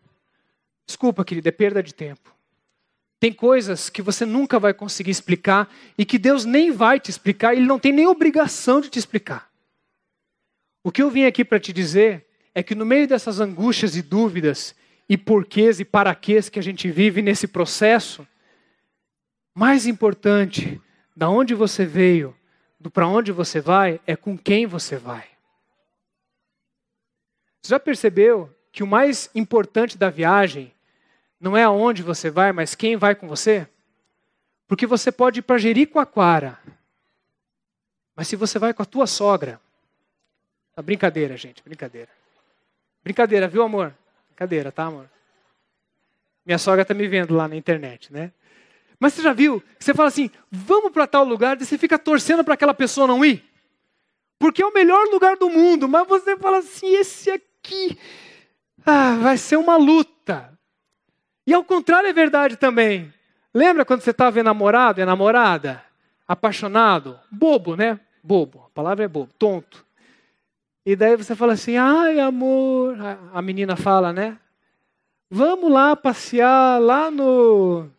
Desculpa, querido, é perda de tempo. Tem coisas que você nunca vai conseguir explicar e que Deus nem vai te explicar, Ele não tem nem obrigação de te explicar. O que eu vim aqui para te dizer é que no meio dessas angústias e dúvidas e porquês e paraquês que a gente vive nesse processo, mais importante da onde você veio, do para onde você vai, é com quem você vai. Você já percebeu que o mais importante da viagem não é aonde você vai, mas quem vai com você? Porque você pode ir para Jericoacoara, mas se você vai com a tua sogra, tá brincadeira, gente, brincadeira. Brincadeira, viu, amor? Brincadeira, tá, amor? Minha sogra tá me vendo lá na internet, né? Mas você já viu? Você fala assim, vamos para tal lugar, e você fica torcendo para aquela pessoa não ir? Porque é o melhor lugar do mundo, mas você fala assim, esse aqui ah, vai ser uma luta. E ao contrário é verdade também. Lembra quando você estava namorado, é namorada? Apaixonado? Bobo, né? Bobo. A palavra é bobo, tonto. E daí você fala assim, ai amor, a menina fala, né? Vamos lá passear lá no.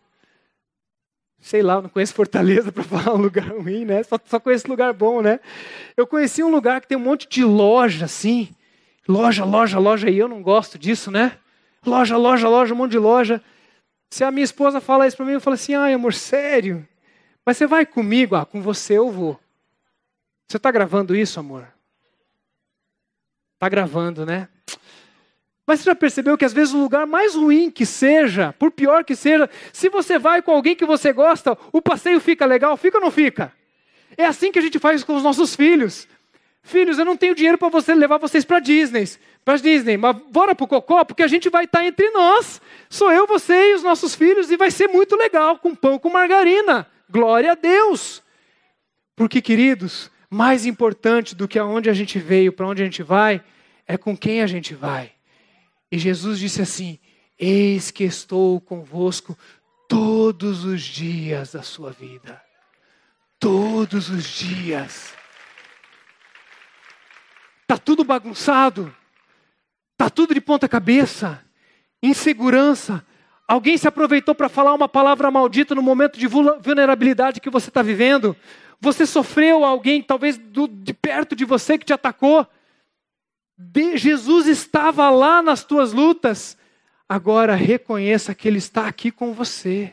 Sei lá, não conheço Fortaleza para falar um lugar ruim, né? Só, só conheço lugar bom, né? Eu conheci um lugar que tem um monte de loja assim. Loja, loja, loja, e eu não gosto disso, né? Loja, loja, loja, um monte de loja. Se a minha esposa fala isso para mim, eu falo assim: ai, amor, sério? Mas você vai comigo? Ah, com você eu vou. Você está gravando isso, amor? Está gravando, né? Mas você já percebeu que às vezes o lugar mais ruim que seja, por pior que seja, se você vai com alguém que você gosta, o passeio fica legal, fica ou não fica? É assim que a gente faz com os nossos filhos. Filhos, eu não tenho dinheiro para você levar vocês para Disney para Disney, mas bora para o Cocó, porque a gente vai estar tá entre nós. Sou eu, você e os nossos filhos, e vai ser muito legal, com pão com margarina. Glória a Deus. Porque, queridos, mais importante do que aonde a gente veio, para onde a gente vai, é com quem a gente vai. E Jesus disse assim: Eis que estou convosco todos os dias da sua vida. Todos os dias. Está tudo bagunçado. Está tudo de ponta cabeça, insegurança. Alguém se aproveitou para falar uma palavra maldita no momento de vulnerabilidade que você está vivendo. Você sofreu alguém, talvez do, de perto de você, que te atacou. De, Jesus estava lá nas tuas lutas. Agora reconheça que Ele está aqui com você.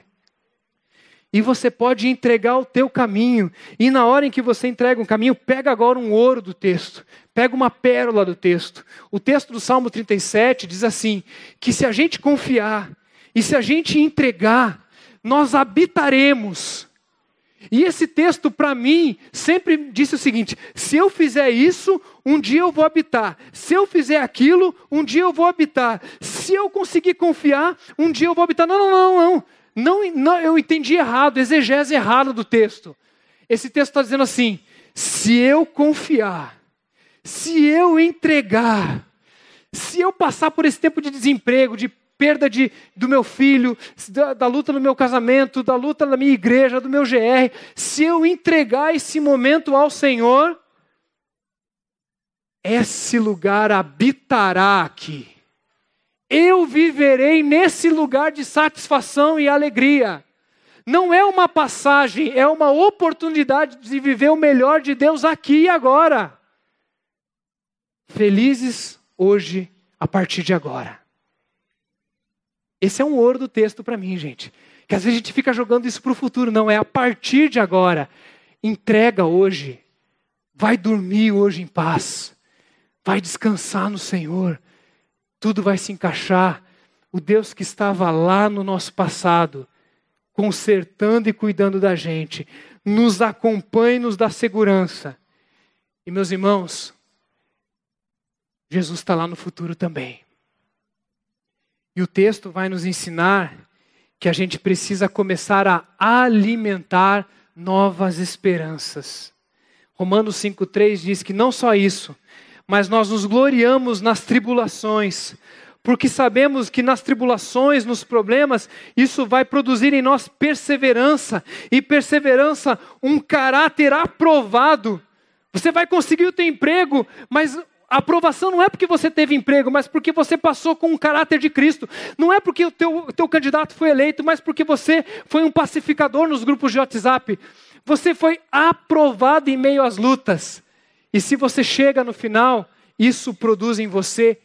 E você pode entregar o teu caminho. E na hora em que você entrega um caminho, pega agora um ouro do texto. Pega uma pérola do texto. O texto do Salmo 37 diz assim: que se a gente confiar e se a gente entregar, nós habitaremos. E esse texto, para mim, sempre disse o seguinte: se eu fizer isso, um dia eu vou habitar. Se eu fizer aquilo, um dia eu vou habitar. Se eu conseguir confiar, um dia eu vou habitar. Não, não, não, não. Não, não eu entendi errado, exegese errado do texto. Esse texto está dizendo assim: se eu confiar, se eu entregar, se eu passar por esse tempo de desemprego, de perda de, do meu filho, da, da, luta no meu casamento, da luta na minha igreja, do meu GR, se eu entregar esse momento ao Senhor, esse lugar habitará aqui. Eu viverei nesse lugar de satisfação e alegria. Não é uma passagem, é uma oportunidade de viver o melhor de Deus aqui e agora felizes hoje, a partir de agora. Esse é um ouro do texto para mim, gente. Que às vezes a gente fica jogando isso para o futuro. Não, é a partir de agora. entrega hoje. Vai dormir hoje em paz. Vai descansar no Senhor. Tudo vai se encaixar. O Deus que estava lá no nosso passado, consertando e cuidando da gente, nos acompanhe e nos dá segurança. E meus irmãos, Jesus está lá no futuro também. E o texto vai nos ensinar que a gente precisa começar a alimentar novas esperanças. Romanos 5,3 diz que não só isso, mas nós nos gloriamos nas tribulações, porque sabemos que nas tribulações, nos problemas, isso vai produzir em nós perseverança, e perseverança, um caráter aprovado. Você vai conseguir o teu emprego, mas a aprovação não é porque você teve emprego, mas porque você passou com o caráter de Cristo. Não é porque o teu, teu candidato foi eleito, mas porque você foi um pacificador nos grupos de WhatsApp. Você foi aprovado em meio às lutas. E se você chega no final, isso produz em você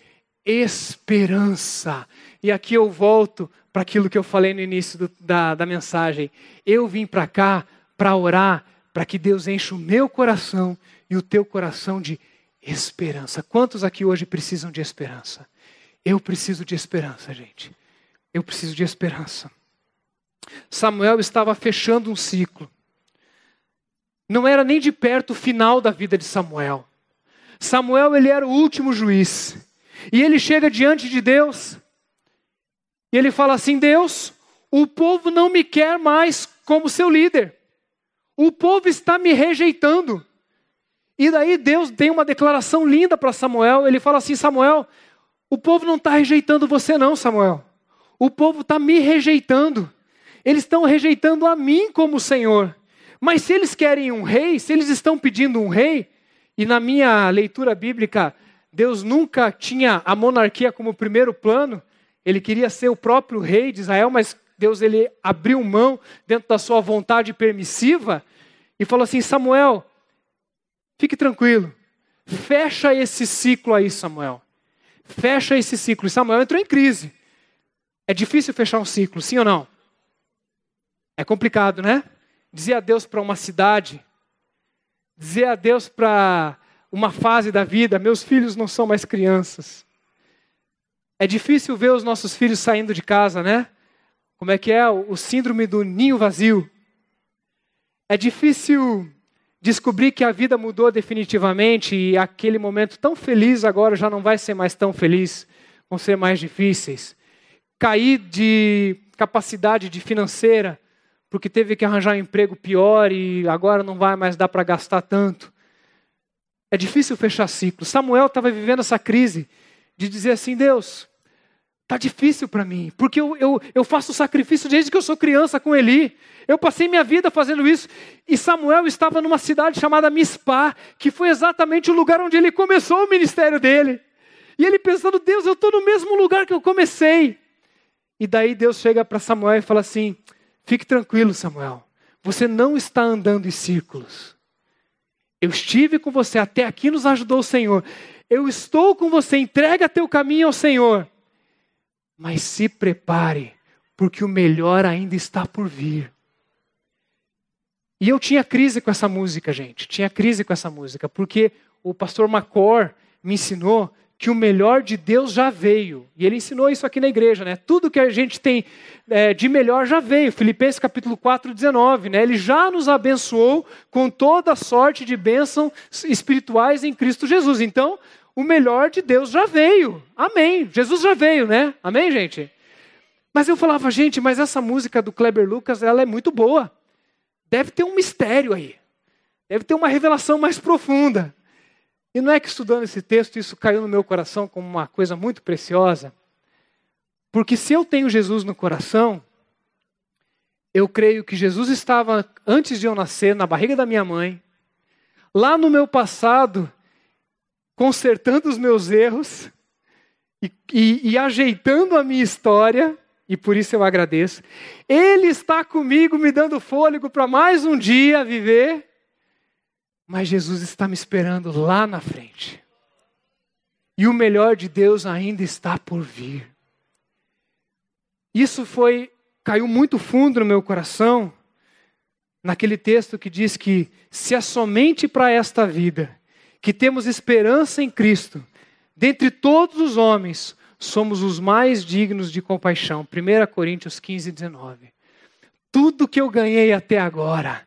esperança. E aqui eu volto para aquilo que eu falei no início do, da, da mensagem. Eu vim para cá para orar, para que Deus enche o meu coração e o teu coração de esperança. Quantos aqui hoje precisam de esperança? Eu preciso de esperança, gente. Eu preciso de esperança. Samuel estava fechando um ciclo. Não era nem de perto o final da vida de Samuel. Samuel, ele era o último juiz. E ele chega diante de Deus. E ele fala assim: Deus, o povo não me quer mais como seu líder. O povo está me rejeitando. E daí Deus tem uma declaração linda para Samuel. Ele fala assim: Samuel, o povo não está rejeitando você, não, Samuel. O povo está me rejeitando. Eles estão rejeitando a mim como Senhor. Mas se eles querem um rei, se eles estão pedindo um rei, e na minha leitura bíblica, Deus nunca tinha a monarquia como primeiro plano, ele queria ser o próprio rei de Israel, mas Deus ele abriu mão dentro da sua vontade permissiva e falou assim: Samuel, Fique tranquilo. Fecha esse ciclo aí, Samuel. Fecha esse ciclo. E Samuel entrou em crise. É difícil fechar um ciclo, sim ou não? É complicado, né? Dizer adeus para uma cidade, dizer adeus para uma fase da vida, meus filhos não são mais crianças. É difícil ver os nossos filhos saindo de casa, né? Como é que é o síndrome do ninho vazio? É difícil descobrir que a vida mudou definitivamente e aquele momento tão feliz agora já não vai ser mais tão feliz, vão ser mais difíceis. Cair de capacidade de financeira, porque teve que arranjar um emprego pior e agora não vai mais dar para gastar tanto. É difícil fechar ciclo. Samuel estava vivendo essa crise de dizer assim: Deus, Está difícil para mim, porque eu, eu, eu faço sacrifício desde que eu sou criança com Eli. Eu passei minha vida fazendo isso. E Samuel estava numa cidade chamada Mispá, que foi exatamente o lugar onde ele começou o ministério dele. E ele pensando, Deus, eu estou no mesmo lugar que eu comecei. E daí Deus chega para Samuel e fala assim: fique tranquilo, Samuel, você não está andando em círculos. Eu estive com você, até aqui nos ajudou o Senhor. Eu estou com você, entrega teu caminho ao Senhor. Mas se prepare, porque o melhor ainda está por vir. E eu tinha crise com essa música, gente. Tinha crise com essa música, porque o pastor Macor me ensinou que o melhor de Deus já veio. E ele ensinou isso aqui na igreja, né? Tudo que a gente tem é, de melhor já veio. Filipenses capítulo 4, 19, né? Ele já nos abençoou com toda sorte de bênçãos espirituais em Cristo Jesus. Então, o melhor de Deus já veio. Amém. Jesus já veio, né? Amém, gente? Mas eu falava, gente, mas essa música do Kleber Lucas, ela é muito boa. Deve ter um mistério aí. Deve ter uma revelação mais profunda. E não é que estudando esse texto isso caiu no meu coração como uma coisa muito preciosa? Porque se eu tenho Jesus no coração, eu creio que Jesus estava antes de eu nascer na barriga da minha mãe. Lá no meu passado, consertando os meus erros e, e, e ajeitando a minha história, e por isso eu agradeço. Ele está comigo, me dando fôlego para mais um dia viver, mas Jesus está me esperando lá na frente. E o melhor de Deus ainda está por vir. Isso foi caiu muito fundo no meu coração, naquele texto que diz que se é somente para esta vida que temos esperança em Cristo, dentre todos os homens, somos os mais dignos de compaixão. 1 Coríntios 15, 19. Tudo que eu ganhei até agora,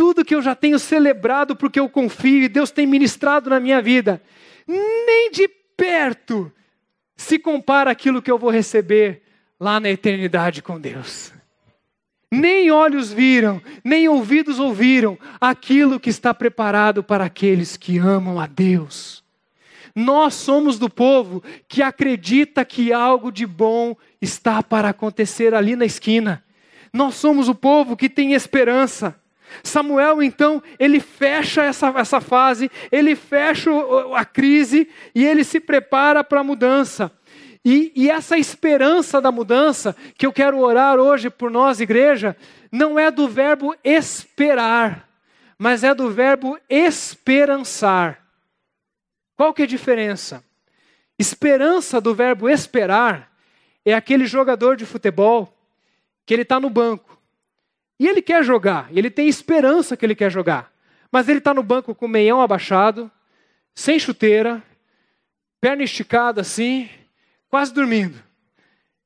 tudo que eu já tenho celebrado porque eu confio e Deus tem ministrado na minha vida, nem de perto se compara aquilo que eu vou receber lá na eternidade com Deus. Nem olhos viram, nem ouvidos ouviram aquilo que está preparado para aqueles que amam a Deus. Nós somos do povo que acredita que algo de bom está para acontecer ali na esquina. Nós somos o povo que tem esperança. Samuel, então, ele fecha essa, essa fase, ele fecha a crise e ele se prepara para a mudança. E, e, essa esperança da mudança, que eu quero orar hoje por nós, igreja, não é do verbo esperar, mas é do verbo esperançar. Qual que é a diferença? Esperança do verbo esperar é aquele jogador de futebol que ele está no banco. E ele quer jogar, ele tem esperança que ele quer jogar. Mas ele está no banco com o meião abaixado, sem chuteira, perna esticada assim, quase dormindo.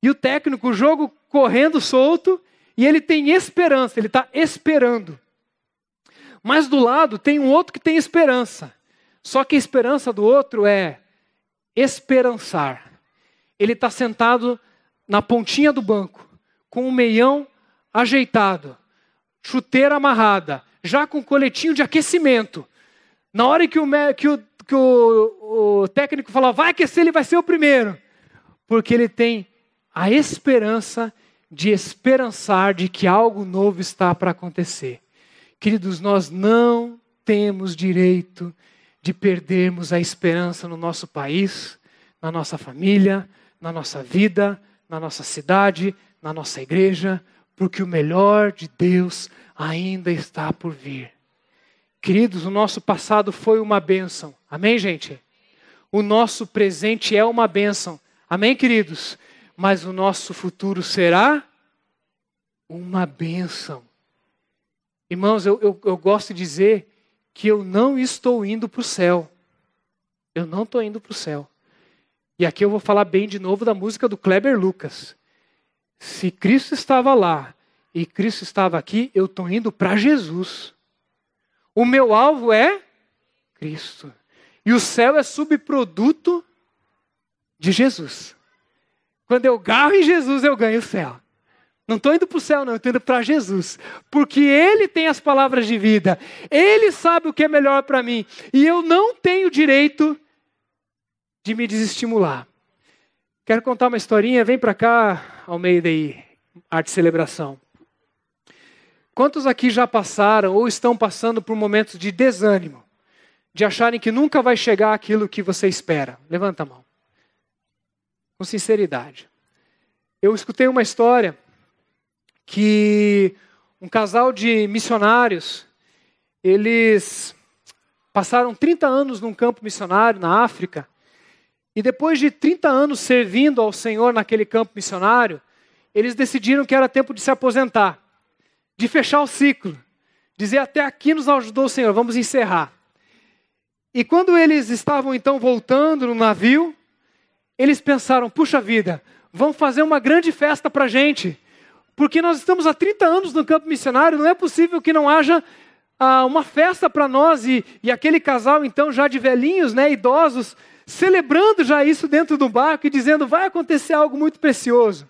E o técnico, o jogo correndo solto, e ele tem esperança, ele está esperando. Mas do lado tem um outro que tem esperança. Só que a esperança do outro é esperançar. Ele está sentado na pontinha do banco, com o meião ajeitado, chuteira amarrada, já com coletinho de aquecimento. Na hora que o, que o, que o, o técnico fala, vai aquecer, ele vai ser o primeiro. Porque ele tem a esperança de esperançar de que algo novo está para acontecer. Queridos, nós não temos direito de perdermos a esperança no nosso país, na nossa família, na nossa vida, na nossa cidade, na nossa igreja, porque o melhor de Deus ainda está por vir. Queridos, o nosso passado foi uma bênção. Amém, gente? O nosso presente é uma bênção. Amém, queridos? Mas o nosso futuro será uma bênção. Irmãos, eu, eu, eu gosto de dizer que eu não estou indo para o céu. Eu não estou indo para o céu. E aqui eu vou falar bem de novo da música do Kleber Lucas. Se Cristo estava lá e Cristo estava aqui, eu estou indo para Jesus. O meu alvo é Cristo. E o céu é subproduto de Jesus. Quando eu garro em Jesus, eu ganho o céu. Não estou indo para o céu, não, estou indo para Jesus. Porque Ele tem as palavras de vida. Ele sabe o que é melhor para mim. E eu não tenho direito de me desestimular. Quero contar uma historinha. Vem para cá, ao meio daí, arte celebração. Quantos aqui já passaram ou estão passando por momentos de desânimo? De acharem que nunca vai chegar aquilo que você espera? Levanta a mão. Com sinceridade. Eu escutei uma história que um casal de missionários, eles passaram 30 anos num campo missionário na África, e depois de 30 anos servindo ao Senhor naquele campo missionário, eles decidiram que era tempo de se aposentar de fechar o ciclo, dizer até aqui nos ajudou o Senhor, vamos encerrar. E quando eles estavam então voltando no navio, eles pensaram: puxa vida, vamos fazer uma grande festa para a gente, porque nós estamos há 30 anos no campo missionário, não é possível que não haja ah, uma festa para nós. E, e aquele casal, então, já de velhinhos, né, idosos, celebrando já isso dentro do barco e dizendo: vai acontecer algo muito precioso.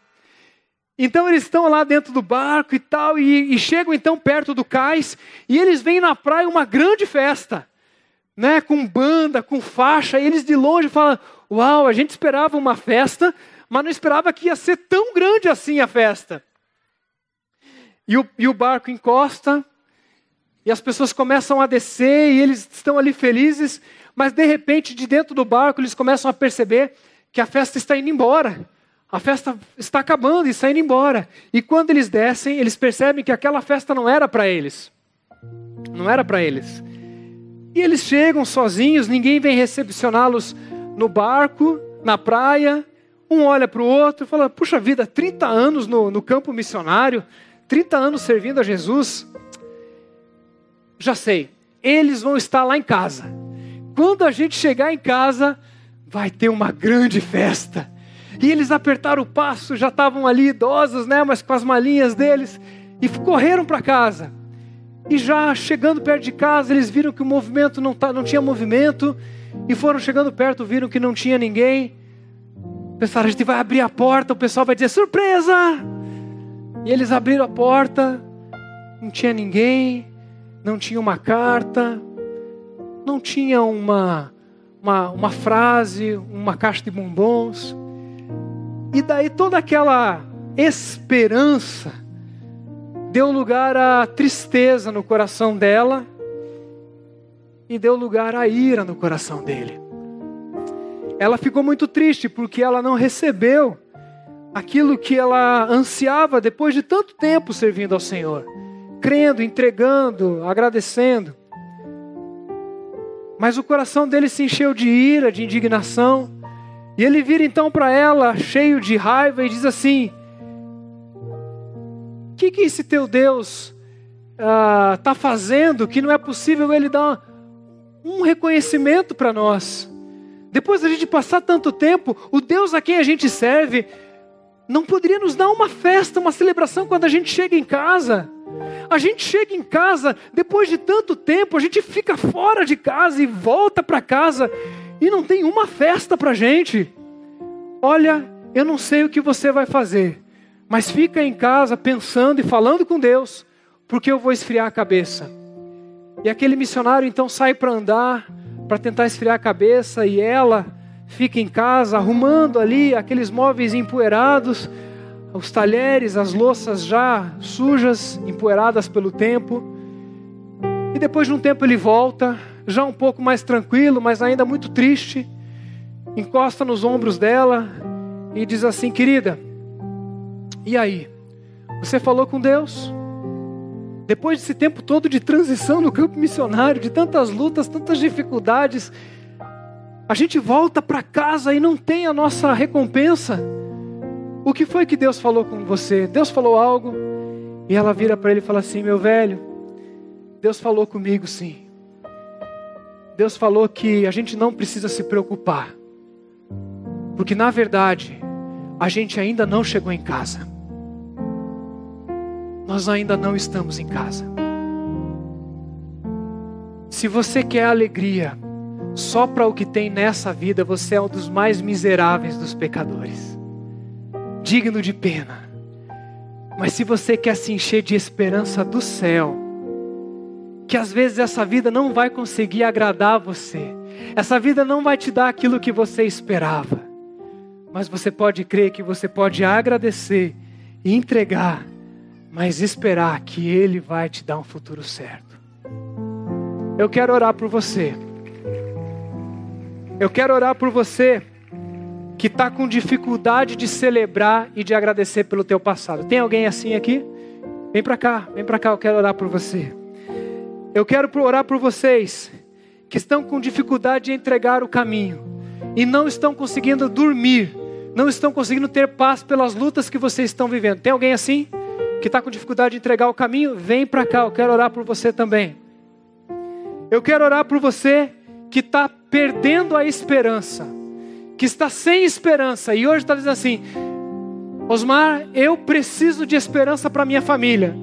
Então eles estão lá dentro do barco e tal, e, e, chegam então perto do cais, e eles veem na praia uma grande festa, né, com banda, com faixa, e eles de longe falam: Uau, a gente esperava uma festa, mas não esperava que ia ser tão grande assim a festa. E o, e o barco encosta, e as pessoas começam a descer, e eles estão ali felizes, mas de repente, de dentro do barco, eles começam a perceber que a festa está indo embora a festa está acabando e saindo embora. E quando eles descem, eles percebem que aquela festa não era para eles. Não era para eles. E eles chegam sozinhos, ninguém vem recepcioná-los no barco, na praia. Um olha para o outro e fala: Puxa vida, 30 anos no, no campo missionário, 30 anos servindo a Jesus. já sei, eles vão estar lá em casa. Quando a gente chegar em casa, vai ter uma grande festa. E eles apertaram o passo, já estavam ali idosos, né, mas com as malinhas deles, e correram para casa. E já chegando perto de casa, eles viram que o movimento não, tá, não tinha movimento, e foram chegando perto, viram que não tinha ninguém. Pensaram, a gente vai abrir a porta, o pessoal vai dizer surpresa! E eles abriram a porta, não tinha ninguém, não tinha uma carta, não tinha uma, uma, uma frase, uma caixa de bombons. E daí toda aquela esperança deu lugar à tristeza no coração dela e deu lugar à ira no coração dele. Ela ficou muito triste porque ela não recebeu aquilo que ela ansiava depois de tanto tempo servindo ao Senhor, crendo, entregando, agradecendo. Mas o coração dele se encheu de ira, de indignação. E ele vira então para ela, cheio de raiva, e diz assim: O que, que esse teu Deus está ah, fazendo que não é possível ele dar um reconhecimento para nós? Depois da gente passar tanto tempo, o Deus a quem a gente serve não poderia nos dar uma festa, uma celebração quando a gente chega em casa? A gente chega em casa, depois de tanto tempo, a gente fica fora de casa e volta para casa e não tem uma festa para gente. Olha, eu não sei o que você vai fazer, mas fica em casa pensando e falando com Deus, porque eu vou esfriar a cabeça. E aquele missionário então sai para andar, para tentar esfriar a cabeça, e ela fica em casa arrumando ali aqueles móveis empoeirados, os talheres, as louças já sujas, empoeiradas pelo tempo. E depois de um tempo ele volta, já um pouco mais tranquilo, mas ainda muito triste, encosta nos ombros dela e diz assim: Querida, e aí? Você falou com Deus? Depois desse tempo todo de transição no campo missionário, de tantas lutas, tantas dificuldades, a gente volta para casa e não tem a nossa recompensa. O que foi que Deus falou com você? Deus falou algo e ela vira para ele e fala assim: Meu velho, Deus falou comigo sim. Deus falou que a gente não precisa se preocupar, porque na verdade a gente ainda não chegou em casa. Nós ainda não estamos em casa. Se você quer alegria, só para o que tem nessa vida, você é um dos mais miseráveis dos pecadores, digno de pena. Mas se você quer se encher de esperança do céu, que às vezes essa vida não vai conseguir agradar você, essa vida não vai te dar aquilo que você esperava, mas você pode crer que você pode agradecer e entregar, mas esperar que Ele vai te dar um futuro certo. Eu quero orar por você. Eu quero orar por você que está com dificuldade de celebrar e de agradecer pelo teu passado. Tem alguém assim aqui? Vem para cá, vem para cá, eu quero orar por você. Eu quero orar por vocês que estão com dificuldade de entregar o caminho e não estão conseguindo dormir, não estão conseguindo ter paz pelas lutas que vocês estão vivendo. Tem alguém assim que está com dificuldade de entregar o caminho? Vem para cá, eu quero orar por você também. Eu quero orar por você que está perdendo a esperança, que está sem esperança e hoje está dizendo assim: Osmar, eu preciso de esperança para minha família,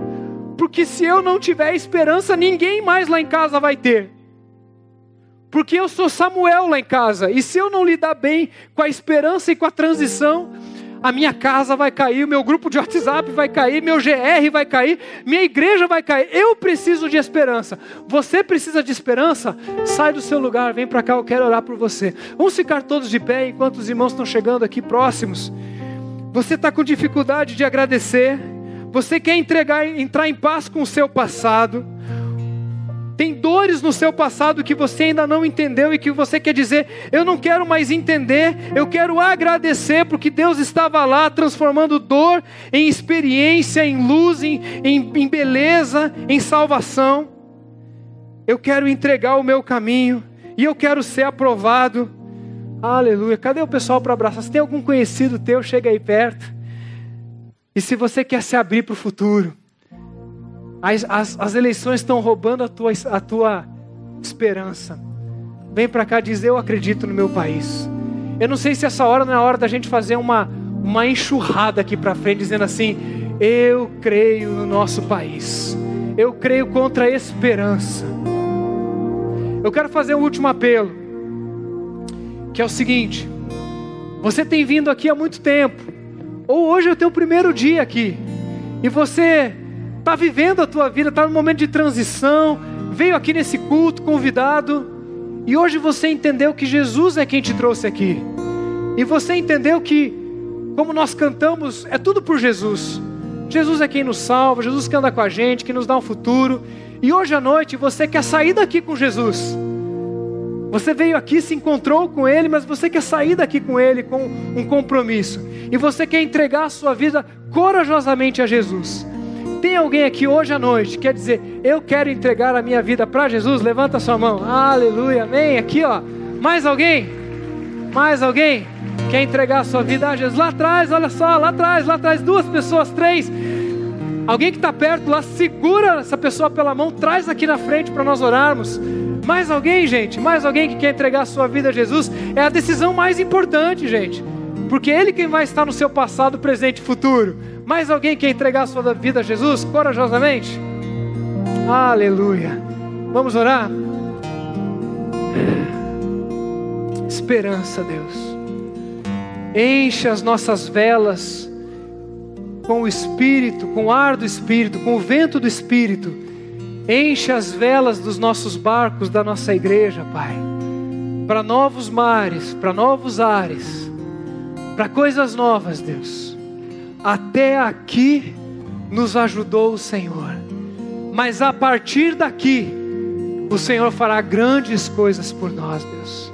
porque se eu não tiver esperança, ninguém mais lá em casa vai ter. Porque eu sou Samuel lá em casa, e se eu não lidar bem com a esperança e com a transição, a minha casa vai cair, o meu grupo de WhatsApp vai cair, meu GR vai cair, minha igreja vai cair. Eu preciso de esperança. Você precisa de esperança? Sai do seu lugar, vem para cá, eu quero orar por você. Vamos ficar todos de pé enquanto os irmãos estão chegando aqui próximos. Você está com dificuldade de agradecer. Você quer entregar, entrar em paz com o seu passado. Tem dores no seu passado que você ainda não entendeu e que você quer dizer: eu não quero mais entender, eu quero agradecer porque Deus estava lá transformando dor em experiência, em luz, em, em, em beleza, em salvação. Eu quero entregar o meu caminho e eu quero ser aprovado. Aleluia. Cadê o pessoal para abraçar? Se tem algum conhecido teu, chega aí perto. E se você quer se abrir para o futuro, As, as, as eleições estão roubando a tua, a tua esperança. Vem para cá dizer: Eu acredito no meu país. Eu não sei se essa hora não é a hora da gente fazer uma, uma enxurrada aqui para frente, dizendo assim: Eu creio no nosso país. Eu creio contra a esperança. Eu quero fazer um último apelo, que é o seguinte: você tem vindo aqui há muito tempo, ou hoje é o teu primeiro dia aqui, e você está vivendo a tua vida, está no momento de transição, veio aqui nesse culto convidado, e hoje você entendeu que Jesus é quem te trouxe aqui, e você entendeu que, como nós cantamos, é tudo por Jesus. Jesus é quem nos salva, Jesus que anda com a gente, que nos dá um futuro. E hoje à noite você quer sair daqui com Jesus. Você veio aqui, se encontrou com Ele, mas você quer sair daqui com Ele com um compromisso. E você quer entregar a sua vida corajosamente a Jesus. Tem alguém aqui hoje à noite que quer dizer, eu quero entregar a minha vida para Jesus? Levanta sua mão. Aleluia, amém. Aqui, ó. Mais alguém? Mais alguém? Quer entregar a sua vida a Jesus? Lá atrás, olha só, lá atrás, lá atrás, duas pessoas, três. Alguém que está perto lá, segura essa pessoa pela mão, traz aqui na frente para nós orarmos. Mais alguém, gente? Mais alguém que quer entregar a sua vida a Jesus? É a decisão mais importante, gente. Porque é Ele quem vai estar no seu passado, presente e futuro. Mais alguém quer entregar a sua vida a Jesus corajosamente? Aleluia. Vamos orar? Esperança, Deus. Enche as nossas velas com o Espírito, com o ar do Espírito, com o vento do Espírito. Enche as velas dos nossos barcos, da nossa igreja, Pai, para novos mares, para novos ares, para coisas novas, Deus. Até aqui nos ajudou o Senhor, mas a partir daqui, o Senhor fará grandes coisas por nós, Deus.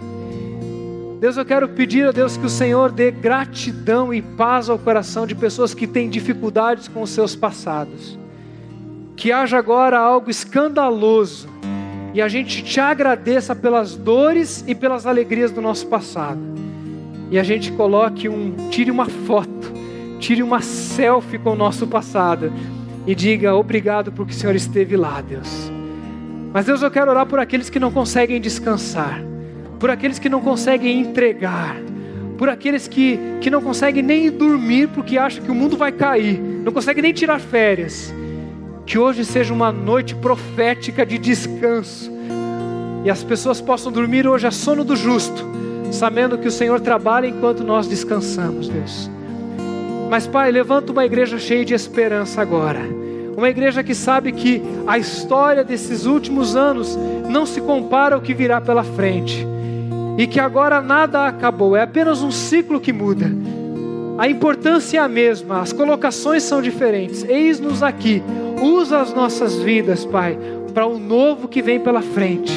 Deus, eu quero pedir a Deus que o Senhor dê gratidão e paz ao coração de pessoas que têm dificuldades com os seus passados. Que haja agora algo escandaloso e a gente te agradeça pelas dores e pelas alegrias do nosso passado. E a gente coloque um, tire uma foto, tire uma selfie com o nosso passado e diga obrigado porque o Senhor esteve lá, Deus. Mas Deus, eu quero orar por aqueles que não conseguem descansar por aqueles que não conseguem entregar, por aqueles que, que não conseguem nem dormir porque acham que o mundo vai cair, não conseguem nem tirar férias. Que hoje seja uma noite profética de descanso e as pessoas possam dormir hoje a sono do justo, sabendo que o Senhor trabalha enquanto nós descansamos, Deus. Mas, Pai, levanta uma igreja cheia de esperança agora. Uma igreja que sabe que a história desses últimos anos não se compara ao que virá pela frente e que agora nada acabou, é apenas um ciclo que muda. A importância é a mesma, as colocações são diferentes. Eis-nos aqui, usa as nossas vidas, Pai, para o novo que vem pela frente.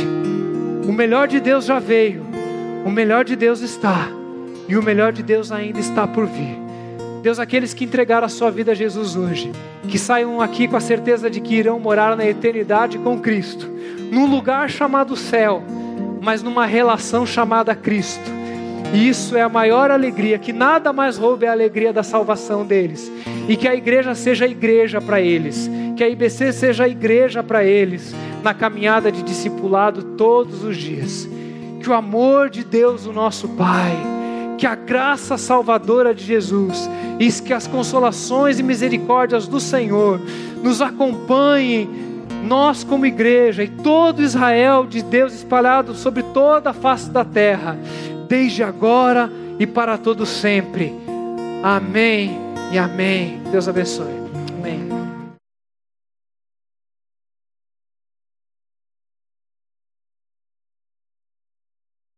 O melhor de Deus já veio, o melhor de Deus está, e o melhor de Deus ainda está por vir. Deus, aqueles que entregaram a sua vida a Jesus hoje, que saiam aqui com a certeza de que irão morar na eternidade com Cristo, num lugar chamado céu mas numa relação chamada Cristo. E isso é a maior alegria, que nada mais roube a alegria da salvação deles. E que a igreja seja igreja para eles, que a IBC seja igreja para eles, na caminhada de discipulado todos os dias. Que o amor de Deus, o nosso Pai, que a graça salvadora de Jesus e que as consolações e misericórdias do Senhor nos acompanhem nós como igreja e todo Israel de Deus espalhado sobre toda a face da terra, desde agora e para todo sempre. Amém e amém. Deus abençoe.